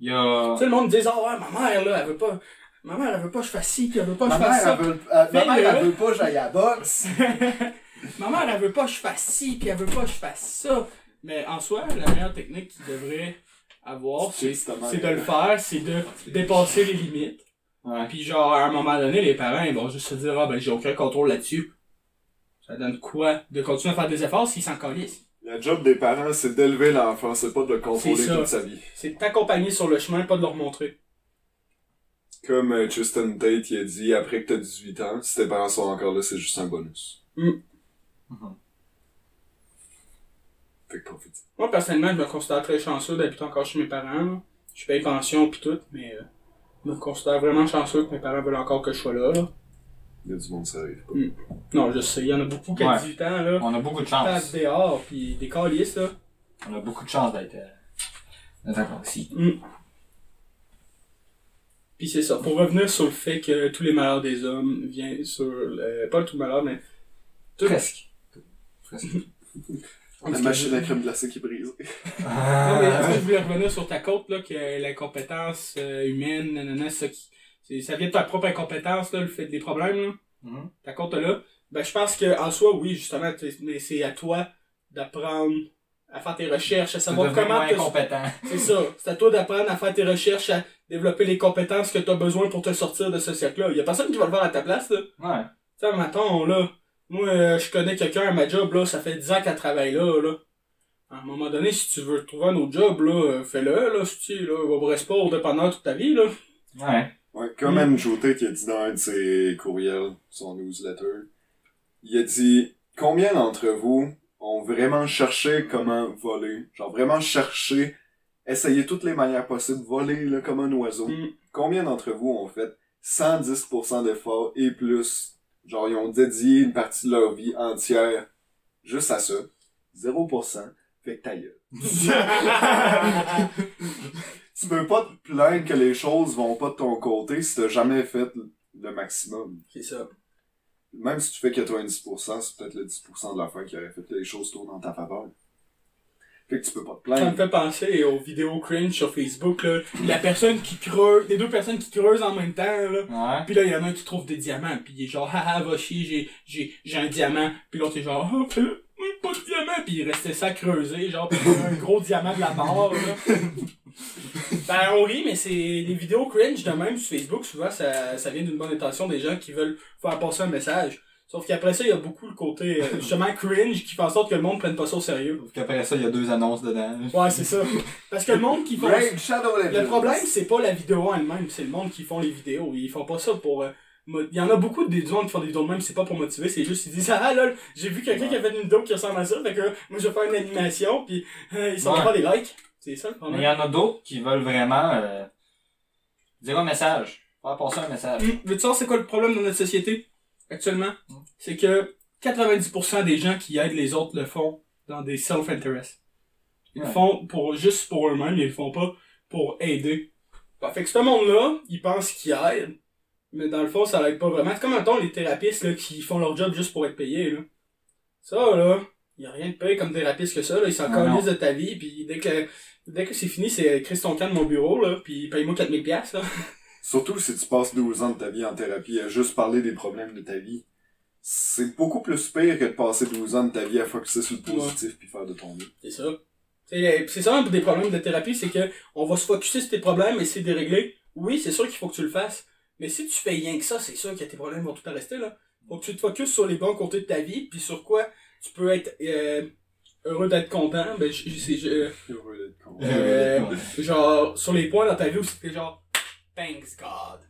Il y a... Tu sais, le monde dit, ah ouais, ma mère, là, elle veut pas, ma mère, elle veut pas que je fasse ci, pis elle veut pas que je fasse ça. veut, ma Fais-le. veut pas que j'aille à la boxe. Ma mère, elle veut pas que je fasse ci, puis elle veut pas que je fasse ça. Mais en soi, la meilleure technique qu'il devrait avoir, c'est C'est ta mère. c'est de le faire, c'est de dépasser les limites. Ouais. Puis genre, à un moment donné, les parents, ils vont juste se dire, ah ben, j'ai aucun contrôle là-dessus. Ça donne quoi de continuer à faire des efforts s'ils s'en calissent? La job des parents, c'est d'élever l'enfant, c'est pas de le contrôler toute sa vie. C'est de t'accompagner sur le chemin, pas de leur montrer. Comme euh, Tristan Tate, il a dit, après que t'as 18 ans, si tes parents sont encore là, c'est juste un bonus. Mhm. Fait que profite. Moi, personnellement, je me considère très chanceux d'habiter encore chez mes parents. Je paye pension pis tout, mais euh, je me considère vraiment chanceux que mes parents veulent encore que je sois là. là. Il y a du monde, arrive pas. Non, je sais, il y en a beaucoup qui ont Ouais. 18 ans, là. On a beaucoup de chance. dehors, pis des calices, là. On a beaucoup de chance d'être, euh, encore ici. Puis c'est ça. Pour revenir sur le fait que tous les malheurs des hommes viennent sur... le- pas tout malheur, mais... Tout... Presque. Presque. La machine à crème glacée qui brise. Non, mais est-ce que je voulais revenir sur ta côte, là, que l'incompétence euh, humaine, nanana, ça, qui, c'est- ça vient de ta propre incompétence, là, le fait des problèmes, là? Mhm. Ta côte là. Ben, je pense que en soi, oui, justement, mais c'est à toi d'apprendre à faire tes recherches, à savoir comment... C'est ça. C'est à toi d'apprendre à faire tes recherches, à développer les compétences que tu as besoin pour te sortir de ce cercle-là. Il y a personne qui va le faire à ta place, là. Ouais. Tu sais, mettons, là, moi, euh, je connais quelqu'un à ma job, là, ça fait 10 ans qu'elle travaille là, là. À un moment donné, si tu veux trouver un autre job, là, euh, fais-le, là, si tu là, va reste pas au dépanneur toute ta vie, là. Ouais. Ouais, comme Mm. Tate qui a dit dans un de ses courriels, son newsletter, il a dit Combien d'entre vous ont vraiment cherché comment voler? Genre vraiment cherché, essayé toutes les manières possibles, voler là, comme un oiseau. Mm. Combien d'entre vous ont fait 110% d'efforts et plus Genre ils ont dédié une partie de leur vie entière juste à ça. 0%. Fait que ta gueule. tu peux pas te plaindre que les choses vont pas de ton côté si t'as jamais fait le maximum. C'est ça. Même si tu fais 90%, c'est peut-être le 10% de la fin qui aurait fait que les choses tournent en ta faveur. Fait que tu peux pas te Ça me plaindre. fait penser aux vidéos cringe sur Facebook, là. La personne qui creuse, les deux personnes qui creusent en même temps, là. Ouais. Puis là, il y en a un qui trouve des diamants, puis il est genre, haha, va chier, j'ai, j'ai, j'ai un diamant. Puis l'autre est genre, oh, pas de diamant. Puis il restait ça creuser, genre, puis il y a un gros diamant de la mort, là. ben, on rit, mais c'est, les vidéos cringe de même sur Facebook, souvent, ça, ça vient d'une bonne intention des gens qui veulent faire passer un message. Sauf qu'après ça, il y a beaucoup le côté, euh, justement, cringe qui fait en sorte que le monde prenne pas ça au sérieux. Sauf qu'après ça, il y a deux annonces dedans. Ouais, c'est ça. Parce que le monde qui font Raid Shadow Legends. le problème, c'est pas la vidéo en elle-même, c'est le monde qui font les vidéos. Ils font pas ça pour... euh, Il y en a beaucoup de des gens qui font des vidéos de même, c'est pas pour motiver, c'est juste, ils disent, ah lol, j'ai vu quelqu'un qui a fait une vidéo qui ressemble à ça, fait que moi je vais faire une animation, puis euh, ils sont Ouais. pas des likes. C'est ça le Mais il problème. y en a d'autres qui veulent vraiment euh, dire un message. Faire passer un message. Hum, Veux-tu savoir c'est quoi le problème dans notre société, actuellement? C'est que 90% des gens qui aident les autres le font dans des self-interest. Ils le font pour, juste pour eux-mêmes, ils le font pas pour aider. Bah, fait que ce monde-là, il pense qu'il aide, mais dans le fond, ça l'aide pas vraiment. C'est comme, mettons, les thérapeutes, là, qui font leur job juste pour être payés, là. Ça, là, y a rien de payé comme thérapeute que ça, là. Ils s'en connaissent de ta vie, puis dès que, dès que c'est fini, c'est Chris ton camp de mon bureau, là, puis paye-moi 4000 piastres, là. Surtout si tu passes 12 ans de ta vie en thérapie à juste parler des problèmes de ta vie. C'est beaucoup plus pire que de passer 12 ans de ta vie à focuser sur le positif puis faire de ton mieux. C'est ça. C'est c'est ça un des problèmes de thérapie, c'est que on va se focuser sur tes problèmes et essayer de les régler. Oui, c'est sûr qu'il faut que tu le fasses. Mais si tu fais rien que ça, c'est sûr que tes problèmes vont tout rester, là. Faut que tu te focuses sur les bons côtés de ta vie, puis sur quoi tu peux être euh, heureux d'être content. Ben, je, je- c'est- je- Heureux d'être con. euh, genre, sur les points dans ta vie où c'est t'es genre, thanks God.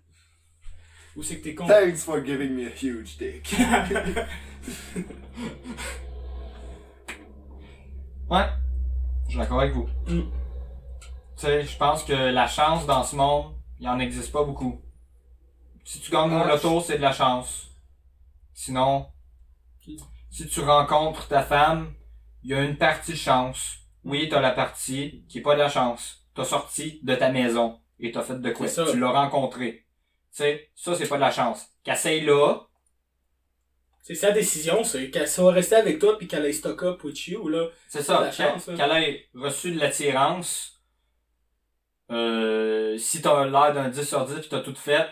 Ou c'est que t'es content. Thanks for giving me a huge dick. Ouais. Je suis d'accord avec vous. Mm. Tu sais, je pense que la chance dans ce monde, il en existe pas beaucoup. Si tu gagnes au Ah, loto, c'est de la chance. Sinon, si tu rencontres ta femme, il y a une partie de chance. Oui, t'as la partie qui est pas de la chance. T'as sorti de ta maison et t'as fait de quoi? Tu l'as rencontré. Tu sais, ça c'est pas de la chance. Qu'essaye là, C'est sa décision, c'est qu'elle soit restée avec toi puis qu'elle ait stock up with you, là. C'est ça, la qu'elle chance, qu'elle ait reçu de l'attirance. Euh, si t'as l'air d'un 10 sur 10 pis t'as tout fait,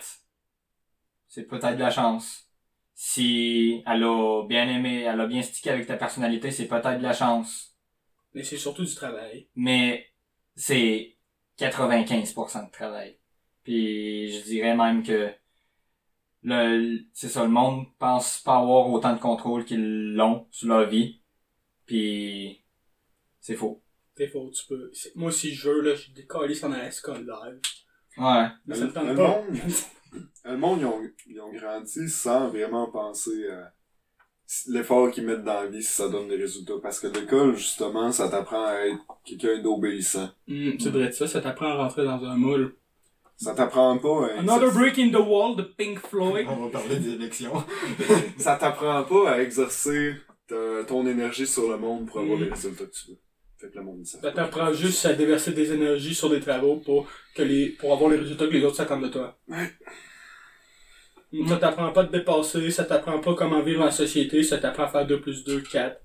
c'est peut-être de la chance. Si elle a bien aimé, elle a bien stické avec ta personnalité, c'est peut-être de la chance. Mais c'est surtout du travail. Mais c'est 95% de travail. Puis je dirais même que le, c'est ça, le monde pense pas avoir autant de contrôle qu'ils l'ont sur leur vie. Puis c'est faux. C'est faux, tu peux. Moi, si je veux, là, je décolle en ASCON live. Ouais. Mais ça me le, tente le pas. monde, le monde, ils ont, ils ont grandi sans vraiment penser à l'effort qu'ils mettent dans la vie si ça donne des résultats. Parce que l'école, justement, ça t'apprend à être quelqu'un d'obéissant. Hum, c'est vrai de ça, ça t'apprend à rentrer dans un moule. Ça t'apprend pas à Another exercer- break in the wall de Pink Floyd. va parler des élections. ça t'apprend pas à exercer ta- ton énergie sur le monde pour avoir Mhm. les résultats que tu veux. Fait que le monde, ça. Ça t'apprend juste à déverser des énergies sur des travaux pour que les, pour avoir les résultats que les autres s'attendent de toi. Ouais. Hum, Ça t'apprend pas te dépasser, ça t'apprend pas comment vivre en société, ça t'apprend à faire 2 plus 2, 4.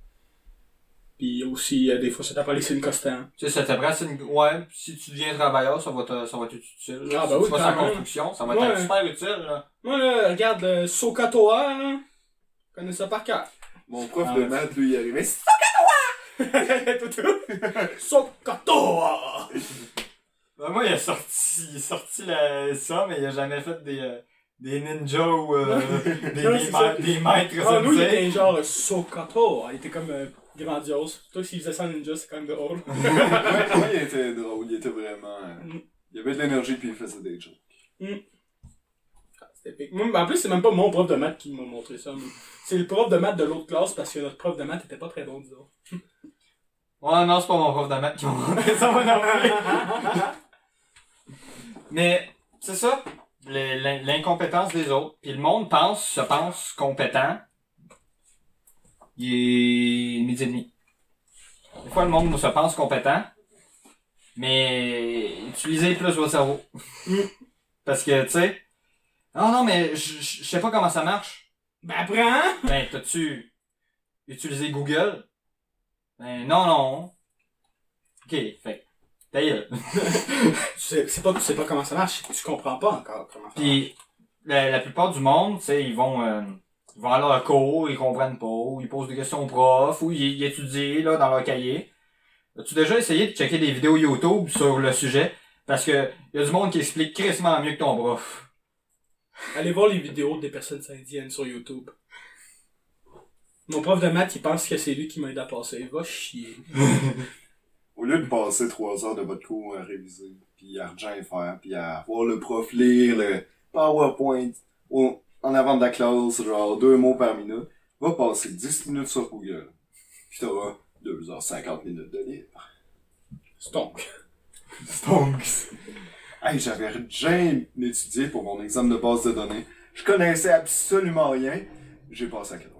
Puis aussi, euh, des fois, ça t'apprend à laisser une constant. Tu sais, ça t'apprend, c'est une... ouais, si tu deviens travailleur, ça va te, ça va être utile. Ah, si bah oui, tu en même. construction, ça va Ouais. être super utile, là. Moi, là, regarde, euh, Sokatoa, là. Je connais ça par cœur. Mon prof Ah, de ouais. maths, lui, il arrivait. Toutou. Sokatoa! Ben, moi, il a sorti, il a sorti la, ça, mais il a jamais fait des, euh, des ninjas ou, euh, des, Non, des, ma- ça. des maîtres Ah, nous, il était genre Sokatoa. Il était comme euh, grandiose. Toi, s'il faisait ça en ninja, c'est quand même drôle. ouais, il était drôle, il était vraiment. euh, Mm. Il avait de l'énergie puis il faisait des jokes. C'était épique. Moi, en plus, c'est même pas mon prof de maths qui m'a montré ça. mais C'est le prof de maths de l'autre classe parce que notre prof de maths était pas très bon, disons. Ouais, non, c'est pas mon prof de maths qui m'a montré ça, non. Mais, c'est ça. L'incompétence des autres. Puis le monde pense, se pense compétent. Il est midi et demi. Des fois, le monde se pense compétent. Mais, utilisez plus votre cerveau. Parce que, tu sais, non, non, mais je sais pas comment ça marche. Ben, apprends! Ben, t'as-tu utilisé Google? Ben, non, non. Ok, fait ta gueule. Tu sais, c'est pas que tu sais pas comment ça marche, tu comprends pas encore comment ça marche. Puis, la, la plupart du monde, tu sais, ils vont, euh, ils vont à leur cours, ils comprennent pas, ou ils posent des questions au prof, ou ils, ils étudient, là, dans leur cahier. As-tu déjà essayé de checker des vidéos YouTube sur le sujet? Parce que, y a du monde qui explique crissement mieux que ton prof. Allez voir les vidéos des personnes indiennes sur YouTube. Mon prof de maths, il pense que c'est lui qui m'aide à passer. Va chier. Au lieu de passer trois heures de votre cours à réviser, puis à rien faire, puis à voir le prof lire le PowerPoint au- en avant de la classe, genre deux mots par minute, va passer 10 minutes sur Google. Puis t'auras 2h50 minutes de livre. Stonk. Stonks. Hey, j'avais jamais étudié pour mon examen de base de données. Je connaissais absolument rien. J'ai passé à 80%.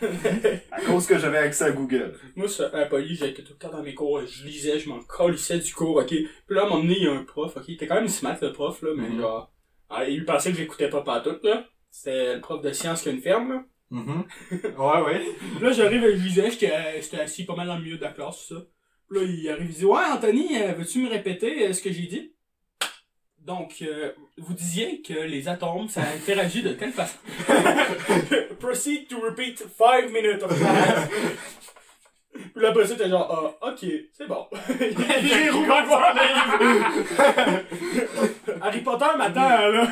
À cause que j'avais accès à Google. Moi, ça, à Poly, j'étais tout le temps dans mes cours, je lisais, je m'en colissais du cours, ok. Puis là, à un moment donné, il y a un prof, ok. Il était quand même smart, le prof, là, mais Mhm. genre, ah, il pensait que j'écoutais pas partout, là. C'était le prof de sciences qui a une ferme, là. Mhm. Ouais, ouais. Là, j'arrive, je lisais, j'étais, j'étais assis pas mal dans le milieu de la classe, tout ça. Puis là, il arrive, il dit, ouais, Anthony, euh, veux-tu me répéter euh, ce que j'ai dit? Donc, euh, vous disiez que les atomes, ça interagit de telle façon. Proceed to repeat five minutes of class. Puis là, après ça, t'es genre, ah, ok, c'est bon. J'ai rouvert mon livre. Harry Potter m'attend, là.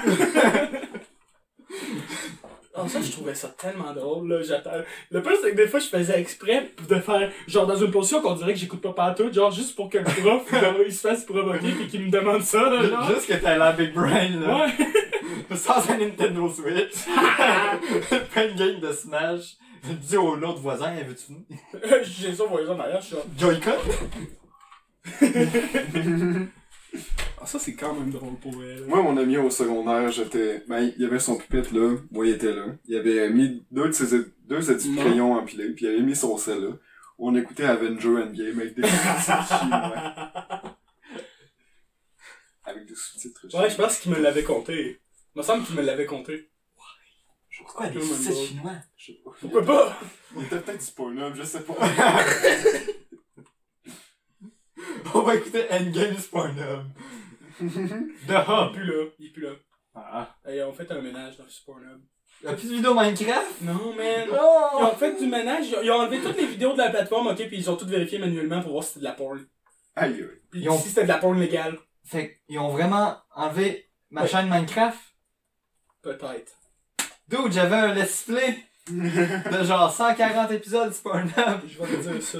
Ah, ça, je trouvais ça tellement drôle, là, j'attends. Le plus, c'est que des fois, je faisais exprès de faire, genre, dans une position qu'on dirait que j'écoute pas partout, genre, juste pour que le prof, il se fasse provoquer pis qu'il me demande ça, là, genre. Juste que t'as la big brain, là. Ouais. Sans un Nintendo Switch. Pas une game de Smash. Je dis au l'autre voisin, veux-tu venir? J'ai ça, ça, derrière, je suis genre, Joy-Con? Ah, ça, c'est quand même drôle pour elle. Moi, mon ami au secondaire, j'étais. Ben, il y avait son pupitre là. Moi, il était là. Il avait mis deux de ses deux de ses crayons empilés, puis il avait mis son sel là. On écoutait Avenger Endgame avec des sous-titres chinois. Avec des sous-titres chinois. Ouais, je pense qu'il me l'avait compté. Il me semble qu'il me l'avait compté. Pourquoi des Comme un sous drôle. chinois? Je sais pas. Pourquoi pas? Il était peut-être du Pornhub, je sais pas. On va écouter Endgame Pornhub. De Il est Hub. plus là. Il est plus là. Ah. Hey, on fait un ménage dans Pornhub. Y'a plus de vidéo Minecraft? Non, man. Ils Oh! ont fait du ménage, ils ont- ils ont enlevé toutes les vidéos de la plateforme, ok, puis ils ont toutes vérifié manuellement pour voir si c'était de la porn. Aïe. Puis Ils ont- si c'était de la porn légale, Fait qu'ils ont vraiment enlevé ma Ouais. chaîne Minecraft? peut-être. Dude, j'avais un let's play de genre 140 épisodes Pornhub. Je vais te dire ça.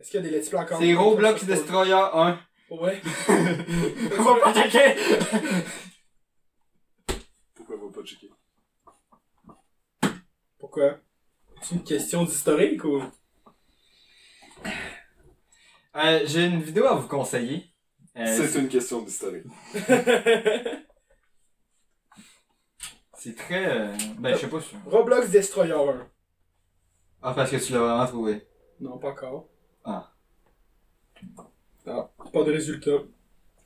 Est-ce qu'il y a des let's play encore? C'est Roblox Destroyer 1. Porn? Ouais. On va pas checker. Pourquoi on va pas checker? Pourquoi? C'est une question d'historique ou? Euh, j'ai une vidéo à vous conseiller. Euh, C'est une question d'historique. c'est très... euh, Ben, je sais pas si... Roblox Destroyer 1. Ah, parce que tu l'as vraiment trouvé. Non, pas encore. Ah. Ah, pas de résultat.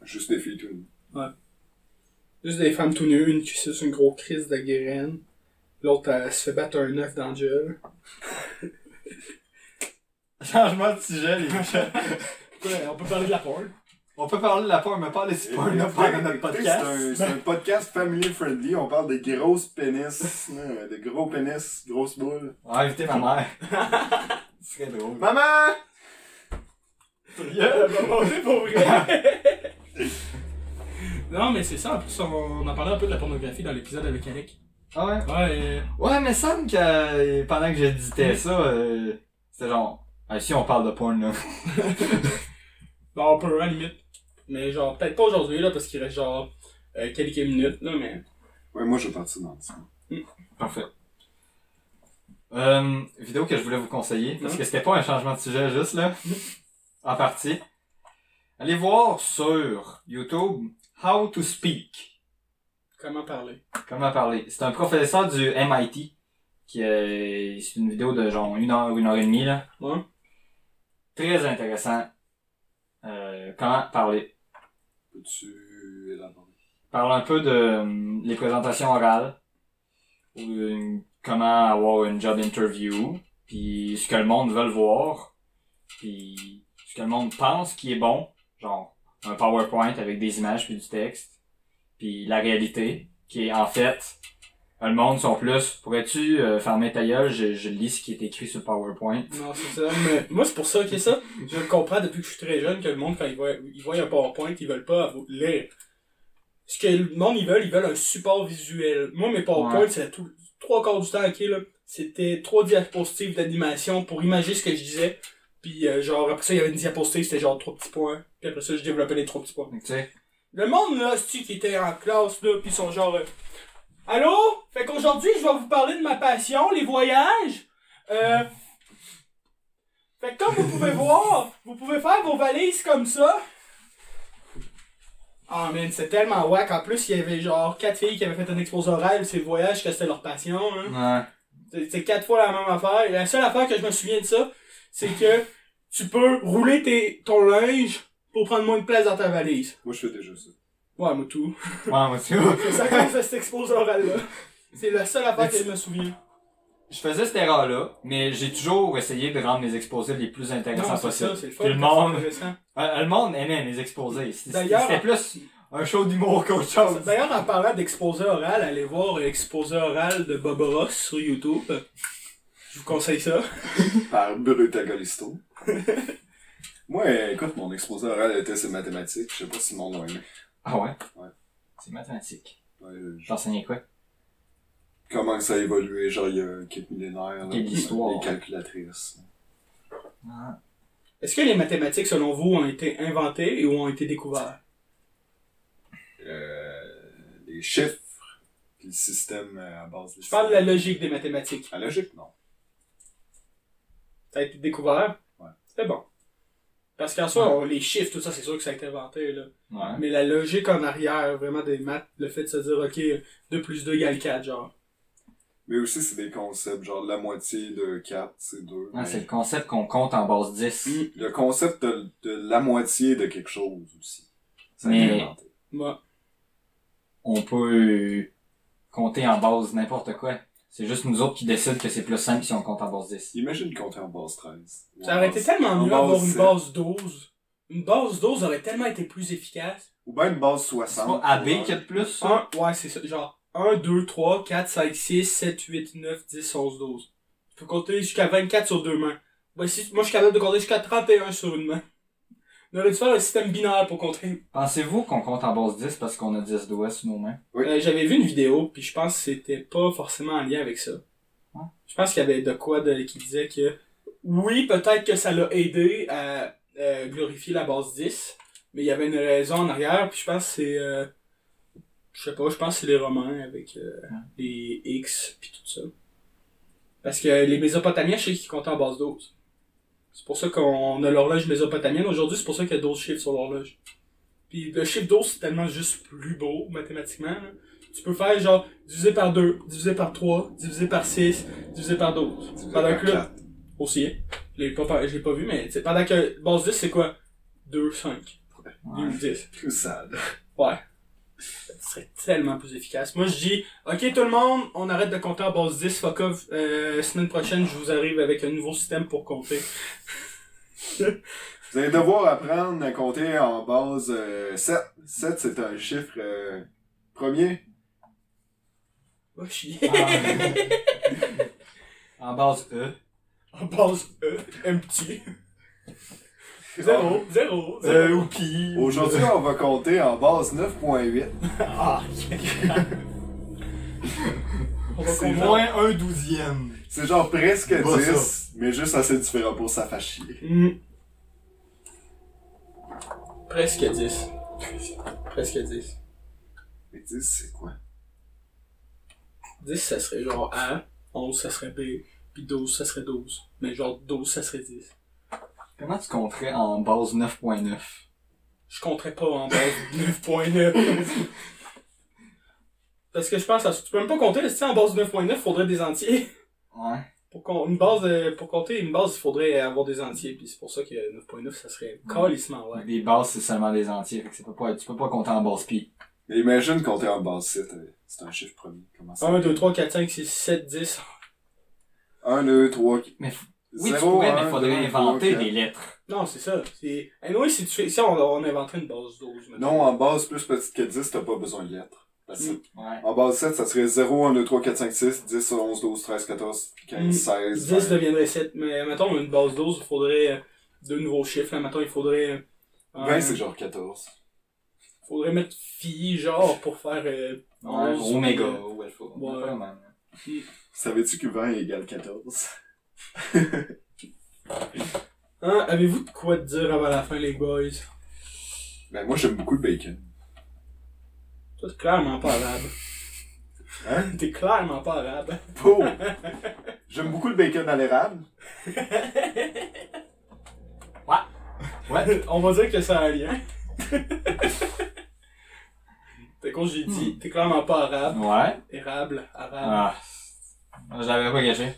Juste des filles tout. Juste des femmes tout nues, une qui suce une grosse crise de graine. L'autre, elle se fait battre un œuf dans le gueule. Changement de sujet, les gars. Ouais, on peut parler de la porn. On peut parler de la porn, mais pas les Pornhub pendant notre podcast. C'est un, podcast family friendly. On parle des grosses pénis. hein, Des gros pénis, grosses boules. On va inviter ma mère. Ce serait drôle. Maman! C'est pour vrai. non, mais c'est ça. En plus, on, on en parlait un peu de la pornographie dans l'épisode avec Alec. Ah ouais? Ouais, euh, Ouais, mais ça me semble que euh, pendant que j'éditais ça, euh, c'était genre... Ah, si on parle de porn, là. bon, on peut, à la limite. Mais genre, peut-être pas aujourd'hui, là, parce qu'il reste genre euh, quelques minutes, là, mais. Ouais, moi je vais partir dans ça. Parfait. Euh, vidéo que je voulais vous conseiller, parce Mhm. que c'était pas un changement de sujet juste là, en partie. Allez voir sur YouTube How to Speak. Comment parler? Comment parler? C'est un professeur du MIT qui est c'est une vidéo de genre une heure, une heure et demie là. Ouais. Très intéressant. Euh, comment parler. Peux-tu élaborer? parle un peu de euh, les présentations orales, ou euh, comment avoir une job interview, puis ce que le monde veut le voir, puis ce que le monde pense qui est bon, genre un PowerPoint avec des images puis du texte, puis la réalité, qui est en fait, le monde sont plus, pourrais-tu euh, fermer ta gueule, je, je lis ce qui est écrit sur le PowerPoint. Non, c'est ça. Mais moi, c'est pour ça que ça, je comprends depuis que je suis très jeune que le monde, quand ils voient, ils voient un PowerPoint, ils veulent pas lire. Ce que le monde, ils veulent, ils veulent un support visuel. Moi, mes PowerPoints, Ouais. c'est tout, trois quarts du temps, ok, là. C'était trois diapositives d'animation pour imaginer ce que je disais. Puis, euh, genre, après ça, il y avait une diapositive, c'était genre trois petits points. Puis après ça, je développais les trois petits points. Le monde, là, c'est qui était en classe, là, pis ils sont genre... euh, Allô? Fait qu'aujourd'hui, je vais vous parler de ma passion, les voyages. Euh... Fait que comme vous pouvez voir, vous pouvez faire vos valises comme ça. Ah, man, c'est tellement wack. En plus, il y avait genre quatre filles qui avaient fait un exposé oral, c'est le voyage que c'était leur passion, hein. ouais. C'est quatre fois la même affaire. La seule affaire que je me souviens de ça, c'est que tu peux rouler tes, ton linge pour prendre moins de place dans ta valise. Moi, je fais déjà ça. Ouais, moi tout. Ouais, moi aussi. C'est ça qu'on fait cet exposé oral-là. C'est la seule affaire que je me souviens. Je faisais cette erreur-là, mais j'ai toujours essayé de rendre mes exposés les plus intéressants Non, c'est possibles. ça, c'est le fun. Puis le quand monde- c'est intéressant. Euh, le monde aimait mes exposés. C'était D'ailleurs- c'était plus un show d'humour qu'autre chose. D'ailleurs, en parlant d'exposé oral, allez voir l'exposé oral de Bob Ross sur YouTube. Je vous conseille ça. Par Brutagolisto. Moi, euh, écoute, mon exposé oral était sur mathématiques. Je sais pas si le monde l'a aimé. Ah ouais? Ouais. C'est mathématique. Ouais, je- J'enseignais quoi? Comment ça a évolué, genre, il y a quelques millénaires. là, Quelle histoire. Les calculatrices. Ah. Est-ce que les mathématiques, selon vous, ont été inventées ou ont été découvertes? Euh, les chiffres. Puis le système euh, à base de Je parle de la logique des mathématiques. La logique, non. Ça a été découvert? Ouais. C'était bon. Parce qu'en soi, les chiffres, tout ça, c'est sûr que ça a été inventé, là. Ouais. Mais la logique en arrière, vraiment des maths, le fait de se dire, ok, 2 plus 2 égale 4, genre. Mais aussi, c'est des concepts, genre la moitié de 4, c'est 2. Ah, c'est le concept qu'on compte en base 10. Mm. Le concept de, de la moitié de quelque chose aussi. Ça a Mais- été inventé. Moi, On peut compter en base n'importe quoi. C'est juste nous autres qui décident que c'est plus simple si on compte en base 10. Imagine compter en base 13. Ou ça en aurait été base- tellement en mieux base une 7. base 12. Une base 12 aurait tellement été plus efficace. Ou bien une base C'est 60. pas AB y a de plus, ça? 1, ouais, c'est ça. Genre, 1, 2, 3, 4, 5, 6, 7, 8, 9, 10, 11, 12. Tu peux compter jusqu'à 24 sur deux mains. Ouais, si, moi, je suis capable de compter jusqu'à 31 sur une main. On aurait dû faire un système binaire pour compter. Pensez-vous qu'on compte en base 10 parce qu'on a 10 doigts sur nos mains? Oui. Euh, J'avais vu une vidéo, puis je pense que c'était pas forcément en lien avec ça. Je pense qu'il y avait de quoi de, qui disait que oui, peut-être que ça l'a aidé à euh, glorifier la base 10, mais il y avait une raison en arrière, puis je pense que c'est... euh, je sais pas, je pense que c'est les Romains avec euh, les X, puis tout ça. Parce que les Mésopotamiens, je sais qu'ils comptaient en base 12. C'est pour ça qu'on a l'horloge mésopotamienne. Aujourd'hui, c'est pour ça qu'il y a 12 chiffres sur l'horloge. Puis le chiffre 12, c'est tellement juste plus beau, mathématiquement. là. Tu peux faire genre divisé par 2, divisé par 3, divisé par 6, divisé par 12. Divisé Pendant par que là, aussi, hein. je l'ai pas, pas vu, mais pendant que base 10, c'est quoi? 2, 5, Ouais. 10. Plus sad. Ouais. Ça serait tellement plus efficace. Moi, je dis, ok, tout le monde, on arrête de compter en base 10. Fuck off. Euh, semaine prochaine, je vous arrive avec un nouveau système pour compter. Vous allez devoir apprendre à compter en base euh, 7. 7, c'est un chiffre euh, premier. Va chier. Ah. en base E. En base E, un petit. Zéro, zéro, Euh, zéro. ou pi. Aujourd'hui, on va compter en base 9.8. Ah, On va C'est compter. Moins un douzième. C'est genre presque Pas 10, mais juste assez différent pour ça chier. Hmm. Presque 10. Presque 10. Mais 10, c'est quoi? 10, ça serait genre A. 11, ça serait B. Puis 12, ça serait 12. Mais genre 12, ça serait 10. Comment tu compterais en base 9.9? Je compterais pas en base 9.9. Parce que je pense, à, tu peux même pas compter, si en base 9.9, faudrait des entiers. Ouais. Pour, qu'on- une base de- pour compter une base, il faudrait avoir des entiers. Puis c'est pour ça que 9.9, ça serait calissement, ouais. Les bases, c'est seulement des entiers. Fait que c'est pas, pas- tu peux pas compter en base pi. Mais imagine compter en base 7. euh, C'est un chiffre premier. Comment ça 1, 2, 3, 4, 5, 6, 7, 10. 1, 2, 3, Mais f- oui, tu pourrais, mais faudrait inventer des lettres. Non, c'est ça. C'est... Anyway, si tu fais, si on, on inventerait une base 12, mettons. Non, en base plus petite que 10, t'as pas besoin de lettres. Mm. Ouais. En base 7, ça serait 0, 1, 2, 3, 4, 5, 6, 10, 11, 12, 13, 14, 15, Mm. 16, 10 20. deviendrait 7. Mais mettons, une base 12, il faudrait euh, deux nouveaux chiffres. Là, mettons, il faudrait. euh, 20, c'est genre 14. faudrait mettre phi, genre, pour faire. Euh, Ouais, 11, Oméga euh, ou alpha. Ouais. Vraiment. Savais-tu que 20 égale 14? Hein, avez-vous de quoi te dire avant la fin, les boys? Ben, moi, j'aime beaucoup le bacon. Toi, t'es clairement pas arabe. Hein? T'es clairement pas arabe. Oh! j'aime beaucoup le bacon à l'érable. Ouais. On va dire que ça a un lien. T'es con, j'ai dit, t'es clairement pas arabe. Ouais. Érable, arabe. Ah. Je l'avais pas gagé.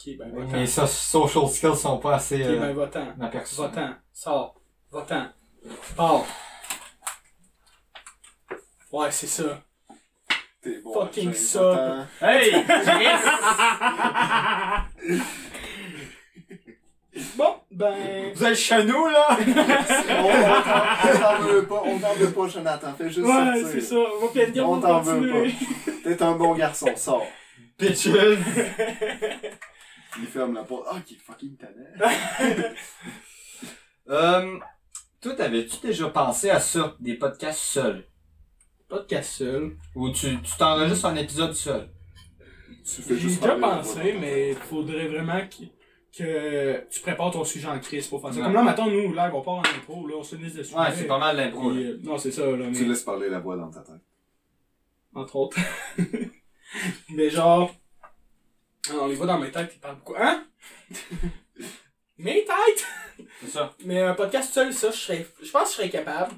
Ok, ben. Mes so- social skills sont pas assez Ok, euh, ben, va-t'en. aperçus. Va-t'en. Sors. Va-t'en. Pars. Ouais, c'est ça. T'es bon. Fucking ça. attends. Hey! Bon, ben. Vous êtes chez nous, là? On t'en veut pas, on t'en veut pas, Jonathan. Fais juste Ouais, sortir. c'est ça. On va peut-être dire On t'en veut continuer. T'es un bon garçon, sors. Bitches! Il ferme la porte. Ah, qui est fucking tannant. euh, toi, t'avais-tu déjà pensé à ça, des podcasts seuls? Podcast seul. Ou tu tu t'enregistres un épisode seul? Tu fais J'ai juste déjà parler pensé, voix. mais faudrait vraiment que, que tu prépares ton sujet en crise pour faire ça. Ouais. Comme là, maintenant, nous, là, on part en impro, là, on se liste de sujets. Ouais, c'est pas mal l'impro. Puis, euh, non, c'est ça, là, mais, Tu laisses parler la voix dans ta tête. entre autres. mais genre, ah, on les voit dans mes têtes, ils parlent beaucoup. Hein? mes têtes! C'est ça. Mais un podcast seul, ça, je serais, je pense que je serais capable.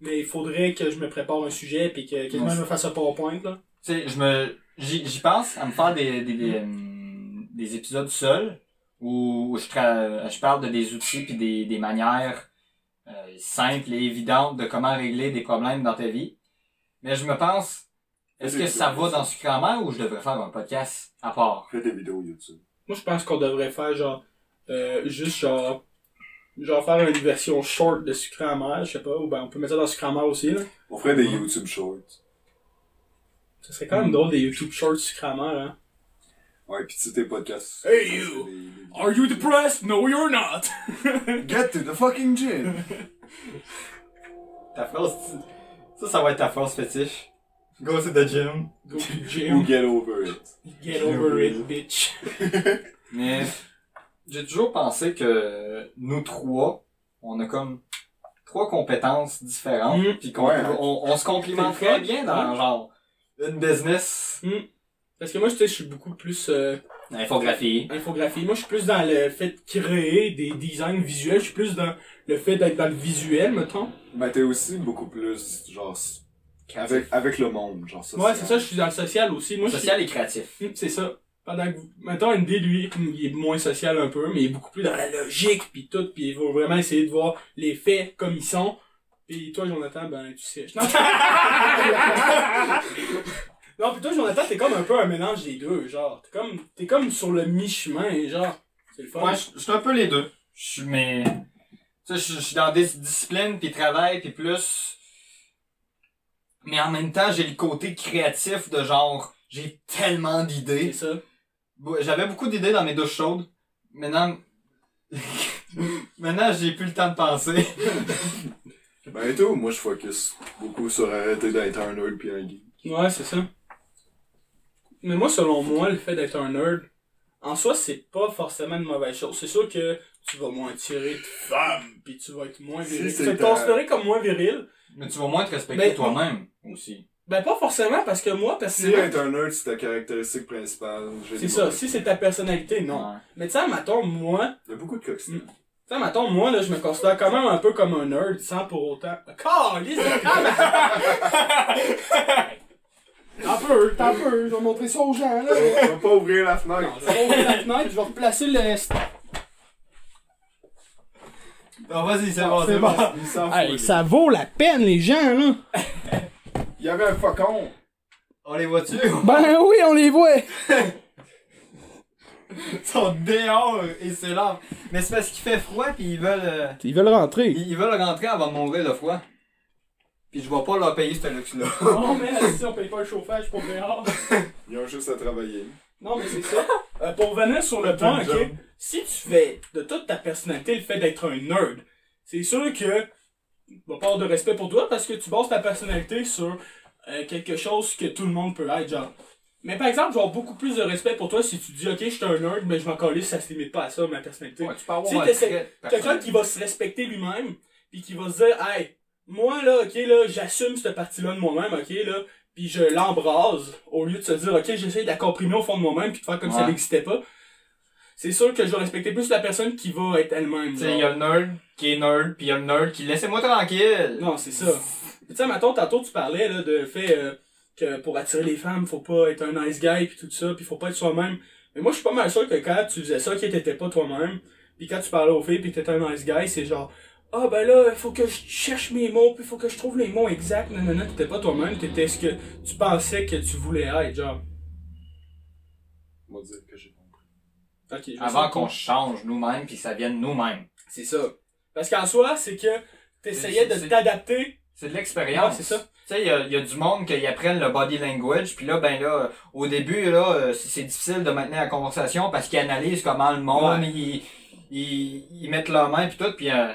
Mais il faudrait que je me prépare un sujet puis que quelqu'un me fasse un PowerPoint, là. Tu sais, je me, j'y, pense à me faire des, des, des, hum, des épisodes seuls où je, tra- je parle de des outils puis des, des manières euh, simples et évidentes de comment régler des problèmes dans ta vie. Mais je me pense, est-ce que ça va dans Sucre amer ou je devrais faire un podcast à part? Fais des vidéos YouTube. Moi, je pense qu'on devrait faire genre, euh, juste genre, genre faire une version short de sucre amer, je sais pas, ou ben on peut mettre ça dans sucre amer aussi, là. On ferait des. YouTube Shorts. Ça serait quand même drôle des YouTube shorts sucre amer, hein. Ouais, pis tu sais, tes podcasts. Hey, you! c'est des- des- Are you depressed? No, you're not! Get to the fucking gym! Ta phrase, ça, ça va être ta phrase fétiche. Go to the gym. Go to the Ou gym. get over it. Get over it, bitch. Mais j'ai toujours pensé que nous trois, on a comme trois compétences différentes, Mm. puis qu'on Ouais, on, on se complimente C'est très le fun. bien dans Ouais. genre une business, Parce que moi, tu sais, je suis beaucoup plus, euh, infographie. infographie. Moi, je suis plus dans le fait de créer des designs visuels. Je suis plus dans le fait d'être dans le visuel, mettons. Ben, t'es aussi beaucoup plus, genre, avec, avec le monde, genre ça. Ouais, c'est ça, je suis dans le social aussi. Moi, je suis- Social et créatif. Hum, C'est ça. Pendant que, mettons, ND, lui, il est moins social un peu, mais il est beaucoup plus dans la logique, puis tout, puis il va vraiment essayer de voir les faits comme ils sont. Puis toi, Jonathan, ben, tu sais. Non, non puis toi, Jonathan, t'es comme un peu un mélange des deux, genre. T'es comme, t'es comme sur le mi-chemin, genre. C'est le fun. Ouais, je suis un peu les deux. Je suis mais tu sais, je je suis dans des disciplines puis travail puis plus mais en même temps, j'ai le côté créatif de genre j'ai tellement c'est d'idées. ça. Bon, J'avais beaucoup d'idées dans mes douches chaudes. Maintenant, maintenant, j'ai plus le temps de penser. Ben, et tout, moi, je focus beaucoup sur arrêter d'être un nerd pis un geek. Ouais, c'est ça. Mais moi, selon moi, le fait d'être un nerd, en soi, c'est pas forcément une mauvaise chose. C'est sûr que tu vas moins tirer de femmes, puis tu vas être moins viril. c'est tu vas te considérer comme moins viril. Mais tu vas moins te respecter Ben, toi-même aussi. Ben, pas forcément, parce que moi, Si personnellement, être un nerd, c'est ta caractéristique principale, c'est ça. Si c'est ta personnalité, non. Ouais. Mais tu sais, mettons, moi, Il y a beaucoup de coxines. Mm. tu sais, mettons, moi, là, je me considère quand même un peu comme un nerd, sans pour autant... Calisse de! T'en peux, t'en peux, je vais montrer ça aux gens, là. On va pas ouvrir la Non, fenêtre. je vais ouvrir la fenêtre, je vais replacer le... Non, vas-y, c'est Ah, bon, c'est bon. Hey, ça vaut la peine, les gens, là. Il y avait un faucon. On les voit-tu? Ben oui, on les voit. Ils sont dehors et c'est là. Mais c'est parce qu'il fait froid puis ils veulent, euh, Ils veulent rentrer. ils ils veulent rentrer avant de mourir de froid. Puis je vais pas leur payer ce luxe-là. Non, mais si on paye pas le chauffage pour dehors. Ils ont juste à travailler. Non, mais c'est ça. Euh, pour revenir sur le point, ok, job. si tu fais de toute ta personnalité le fait d'être un nerd, c'est sûr que va pas avoir de respect pour toi parce que tu bases ta personnalité sur euh, quelque chose que tout le monde peut être, genre. Mais par exemple, je vais avoir beaucoup plus de respect pour toi si tu dis, ok, je suis un nerd, mais je m'en calisse, ça se limite pas à ça, ma personnalité. Ouais, tu peux avoir Si Quelqu'un qui va se respecter lui-même, puis qui va se dire, hey, moi là, ok, là, j'assume cette partie-là de moi-même, ok, là, puis je l'embrase, au lieu de se dire, ok, j'essaie de la comprimer au fond de moi-même, puis de faire comme si Ouais. elle n'existait pas. C'est sûr que je vais respecter plus la personne qui va être elle-même. Tu sais, il y a le nerd qui est nerd, puis il y a le nerd qui laissez-moi tranquille. Non, c'est ça. Tu sais, mettons, tantôt tu parlais là, de fait, euh, que pour attirer les femmes, faut pas être un nice guy, puis tout ça, puis faut pas être soi-même. Mais moi, je suis pas mal sûr que quand tu faisais ça, que t'étais pas toi-même, puis quand tu parlais aux filles, puis t'étais un nice guy, c'est genre, ah ben là, faut que je cherche mes mots, puis faut que je trouve les mots exacts, non, non, non, t'étais pas toi-même, t'étais ce que tu pensais que tu voulais être, genre. On va dire que je vais Avant qu'on change nous-mêmes puis que ça vienne nous-mêmes. C'est ça. Parce qu'en soi, c'est que t'essayais de t'adapter. C'est de l'expérience. Ouais, c'est ça. Tu sais, il y a, y a du monde qui apprennent le body language, puis là, ben là, au début, là, euh, c'est difficile de maintenir la conversation parce qu'ils analysent comment le monde, Ouais. ils, ils, ils mettent leurs mains puis tout, puis euh,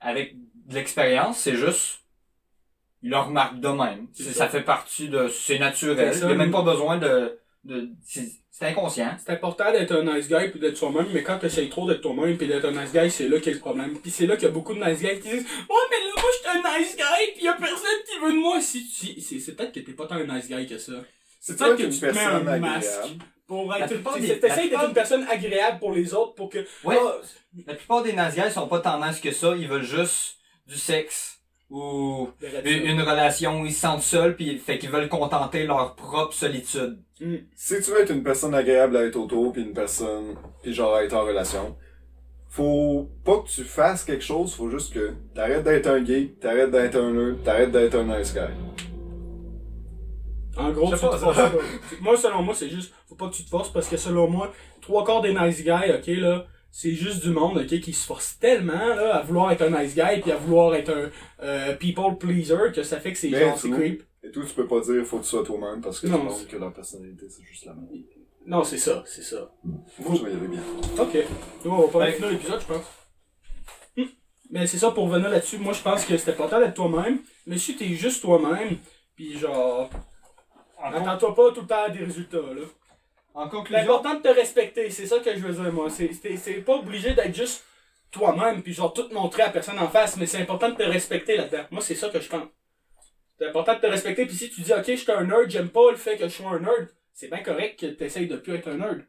avec de l'expérience, c'est juste, ils le remarquent de même. C'est C'est- ça. Ça fait partie de, c'est naturel. Il ça. y a même pas besoin de, de, c'est inconscient. C'est important d'être un nice guy puis d'être soi-même, mais quand t'essayes trop d'être toi-même puis d'être un nice guy, c'est là qu'il y a le problème. Puis c'est là qu'il y a beaucoup de nice guys qui disent Ouais, mais là, moi, je suis un nice guy pis y a personne qui veut de moi. Si, si, c'est, c'est peut-être que t'es pas tant un nice guy que ça. C'est peut-être que tu te mets un agréable. masque pour être. T'essayes d'être plupart- une personne agréable pour les autres pour que. Ouais. Ah, La plupart des nazis sont pas tant nice que ça, ils veulent juste du sexe ou une, une relation où ils se sentent seuls puis fait qu'ils veulent contenter leur propre solitude. Hmm. Si tu veux être une personne agréable à être autour, puis une personne, puis genre à être en relation, faut pas que tu fasses quelque chose, faut juste que t'arrêtes d'être un gay, t'arrêtes d'être un nerd, t'arrêtes d'être un nice guy. En gros, tu te pas, forces pas. Moi, selon moi, c'est juste, faut pas que tu te forces parce que selon moi, trois quarts des nice guys, ok, là, c'est juste du monde, ok, qui se force tellement, là, à vouloir être un nice guy puis à vouloir être un euh, people pleaser que ça fait que c'est genre, c'est creep. Et tout, tu peux pas dire faut que tu sois toi-même parce que Non, tu que leur personnalité c'est juste la même. Non, c'est ça, c'est ça. Moi je vais y aller bien. Ok. Nous, on va pas Ben- finir l'épisode, je pense. Hmm. Mais c'est ça, pour revenir là-dessus, moi, je pense que c'est important d'être toi-même, mais si t'es juste toi-même, puis genre, attends-toi pas tout le temps à des résultats, là. En C'est conclusion, important de te respecter, c'est ça que je veux dire, moi. C'est- pas obligé d'être juste toi-même, puis genre tout montrer à personne en face, mais c'est important de te respecter là-dedans. Moi, c'est ça que je pense. C'est important de te respecter, puis si tu dis, ok, je suis un nerd, j'aime pas le fait que je sois un nerd, c'est bien correct que t'essayes de plus être un nerd.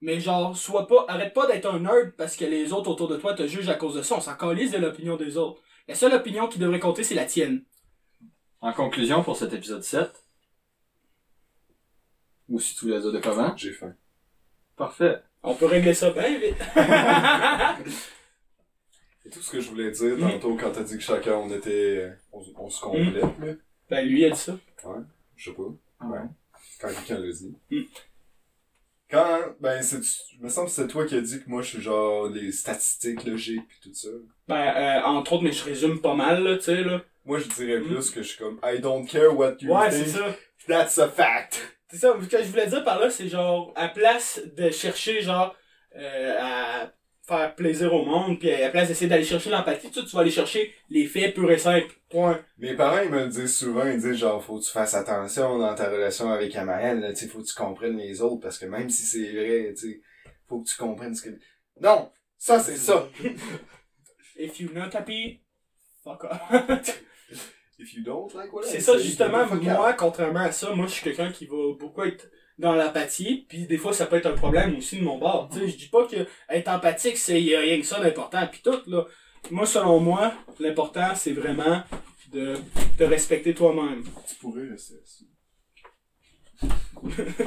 Mais genre, sois pas, arrête pas d'être un nerd parce que les autres autour de toi te jugent à cause de ça. On s'en calisse de l'opinion des autres. La seule opinion qui devrait compter, c'est la tienne. en conclusion pour cet épisode 7. Ou si tu voulais dire de comment. J'ai faim. Parfait. On peut régler ça bien vite. Et tout ce que je voulais dire tantôt quand t'as dit que chacun on était. On, on se complète, là. ben, lui, il a dit ça. Je sais pas. Ouais. Quand quelqu'un l'a dit. Mm. Quand, ben, c'est, je me semble que c'est toi qui as dit que moi je suis genre les statistiques logiques pis tout ça. Ben, euh, entre autres, mais je résume pas mal, là, tu sais, là. Moi je dirais Mm. plus que je suis comme I don't care what you Ouais, think, c'est ça. that's a fact. C'est ça, ce que je voulais dire par là, c'est genre, à place de chercher, genre, euh, à faire plaisir au monde, puis à la place d'essayer d'aller chercher l'empathie, tu, sais, tu vas aller chercher les faits purs et simples. Point. Mes parents ils me le disent souvent, ils disent genre faut que tu fasses attention dans ta relation avec Amael, là, tu sais, faut que tu comprennes les autres parce que même si c'est vrai, tu sais, faut que tu comprennes ce que. Non! Ça c'est ça! If you not happy, fuck off. If you don't like what c'est ça, justement, moi, contrairement à ça, moi, je suis quelqu'un qui va beaucoup être dans l'empathie, puis des fois, ça peut être un problème aussi de mon bord. Tu sais, je dis pas que être empathique, c'est y a rien que ça d'important, puis tout, là. Moi, selon moi, l'important, c'est vraiment de te respecter toi-même. Tu pourrais rester assis.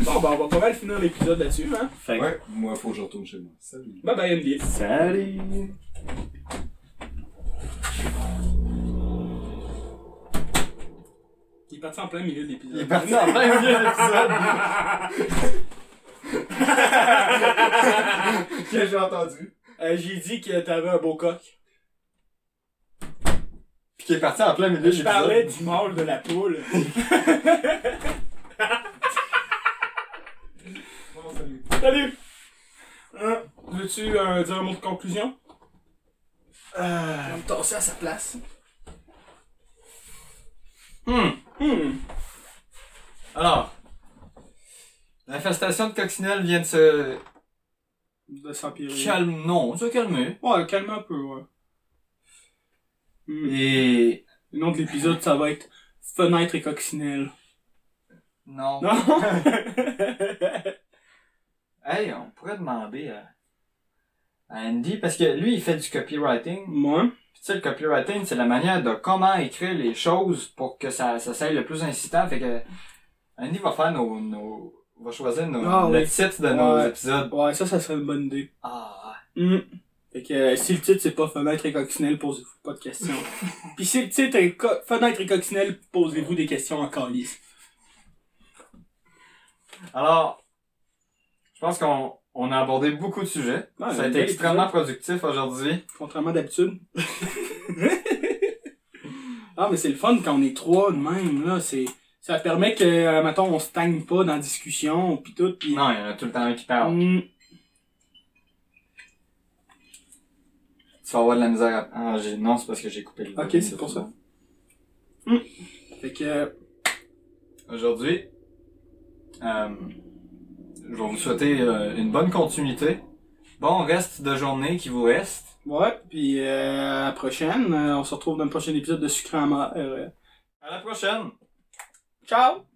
Bon, ben, on va pas mal finir l'épisode là-dessus, hein. Fait que- Ouais, moi faut que je retourne chez moi. Salut. Bye bye, Andy. Salut! Il est parti en plein milieu de l'épisode. Il est parti en plein milieu de l'épisode. que j'ai entendu. Euh, J'ai dit que t'avais un beau coq. Puis qui est parti en plein milieu de Je l'épisode. parlais du mâle de la poule. Bon, salut. Salut! Hein, Veux-tu euh, dire un mot de conclusion? Euh, On me tasser à sa place. Hmm. Alors, l'infestation de coccinelle vient de se De s'empirer. calmer. Non, se calmer. Ouais, calme un peu, ouais. Hmm. Et Le nom de l'épisode, ça va être Fenêtre et coccinelle. non. Non? Hey, on pourrait demander à, à Andy parce que lui il fait du copywriting. Moi? Tu sais, le copywriting, c'est la manière de comment écrire les choses pour que ça, ça soit le plus incitant. Fait que, Andy va faire nos, nos, va choisir nos, Ah, le oui. titre de nos épisodes. Ouais, ça, ça serait une bonne idée. Ah, Hum. Fait que euh, si le titre c'est pas fenêtre et coccinelle, posez-vous pas de questions. Puis si le titre est co- fenêtre et coccinelle, posez-vous des questions en calice. Alors, je pense qu'on on a abordé beaucoup de sujets. Ça a été extrêmement productif aujourd'hui. Contrairement d'habitude. ah, mais c'est le fun quand on est trois de même, là. C'est, ça permet que, euh, mettons, on stagne pas dans la discussion, pis tout, pis... Non, il y en a tout le temps un qui parle. Hum. Tu vas avoir de la misère à... Ah, j'ai... Non, c'est parce que j'ai coupé le... Ok, c'est pour ça. Fait que, euh, Aujourd'hui, euh, je vais vous souhaiter euh, une bonne continuité. Bon reste de journée qui vous reste. ouais, pis euh, à la prochaine. Euh, on se retrouve dans le prochain épisode de Sucre en À la prochaine! ciao!